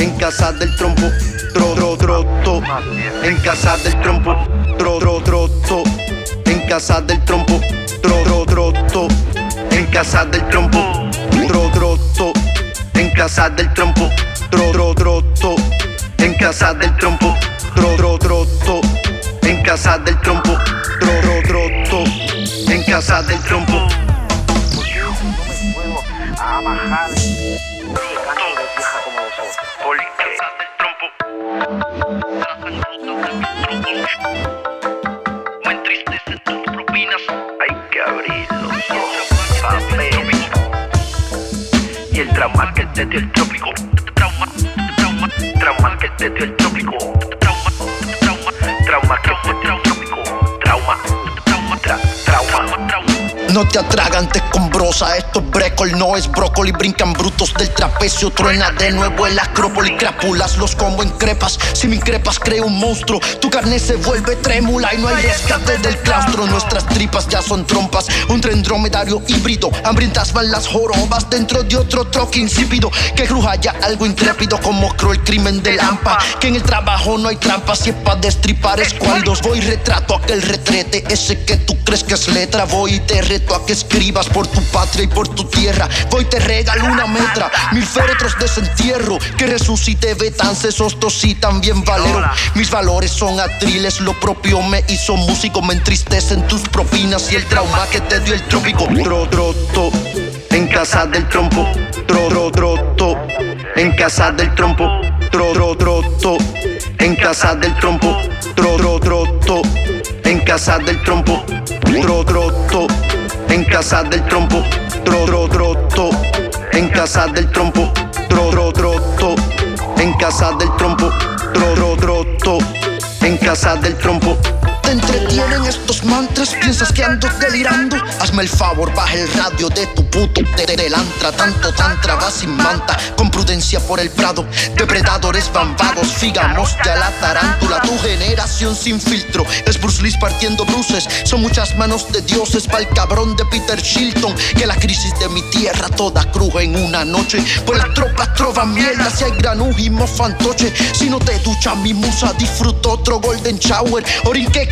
en casa del trompo, tro, tro, troto. En casa del trompo, tro, tro, troto. En casa del trompo, tro, tro, troto. En casa del trompo, tro, troto. casa del trompo, tro, tro, troto, en casa del trompo, tro, tro, troto, en casa del trompo, tro, tro, troto, en casa del trompo. a bajar. Y el trauma que te dio el trópico. Trauma, trauma, trauma que te dio el trópico. Trauma, trauma, trauma que te dio el trópico. Trauma, trauma, tra- trauma, trauma. No te atragantes con brosa, esto es brécol, no es brócoli. Brincan brutos del trapecio, truena de nuevo el acrópolis. Crápulas los como en crepas, si me increpas creo un monstruo. Tu carne se vuelve trémula y no hay rescate del claustro. Nuestras tripas ya son trompas, un tren dromedario híbrido. Hambrientas van las jorobas dentro de otro troque insípido. Que cruja ya algo intrépido como creo el crimen de Lampa. Que en el trabajo no hay trampas, si es pa' destripar escuálidos. Voy retrato aquel retrete, ese que tú crees que es letra. Voy y te reto a que escribas por tu patria y por tu tierra. Voy y te regalo una metra, mil féretros de desentierro. Que resucite Betance, Sostos y también Valero. Mis valores son atriles, lo propio me hizo músico. Me entristecen tus propinas y el trauma que te dio el trópico. Tro, en casa del trompo. Tro, tro, tro, to, en casa del trompo. Tro, tro, tro, to, en casa del trompo. Tro, tro, tro, to, en casa del trompo. Tro, tro, to, en casa del trompo. Tro, tro, tro, to, en casa del trompo. Tro, tro, tro, to, en casa del trompo. Tro, tro, tro, to, en casa del trompo. Te entretienen estos mantras, piensas que ando delirando. Hazme el favor, baja el radio de tu puto telantra. Tanto tantra va sin manta, con prudencia por el prado. Depredadores bambados, figamos ya la tarántula. Tu generación sin filtro es Bruce Lee partiendo bruces. Son muchas manos de dioses pa'l cabrón de Peter Shilton. Que la crisis de mi tierra toda cruja en una noche. Pues las tropas trovan mierda si hay granujimo fantoche. Si no te ducha mi musa, disfruto otro golden shower. Orinque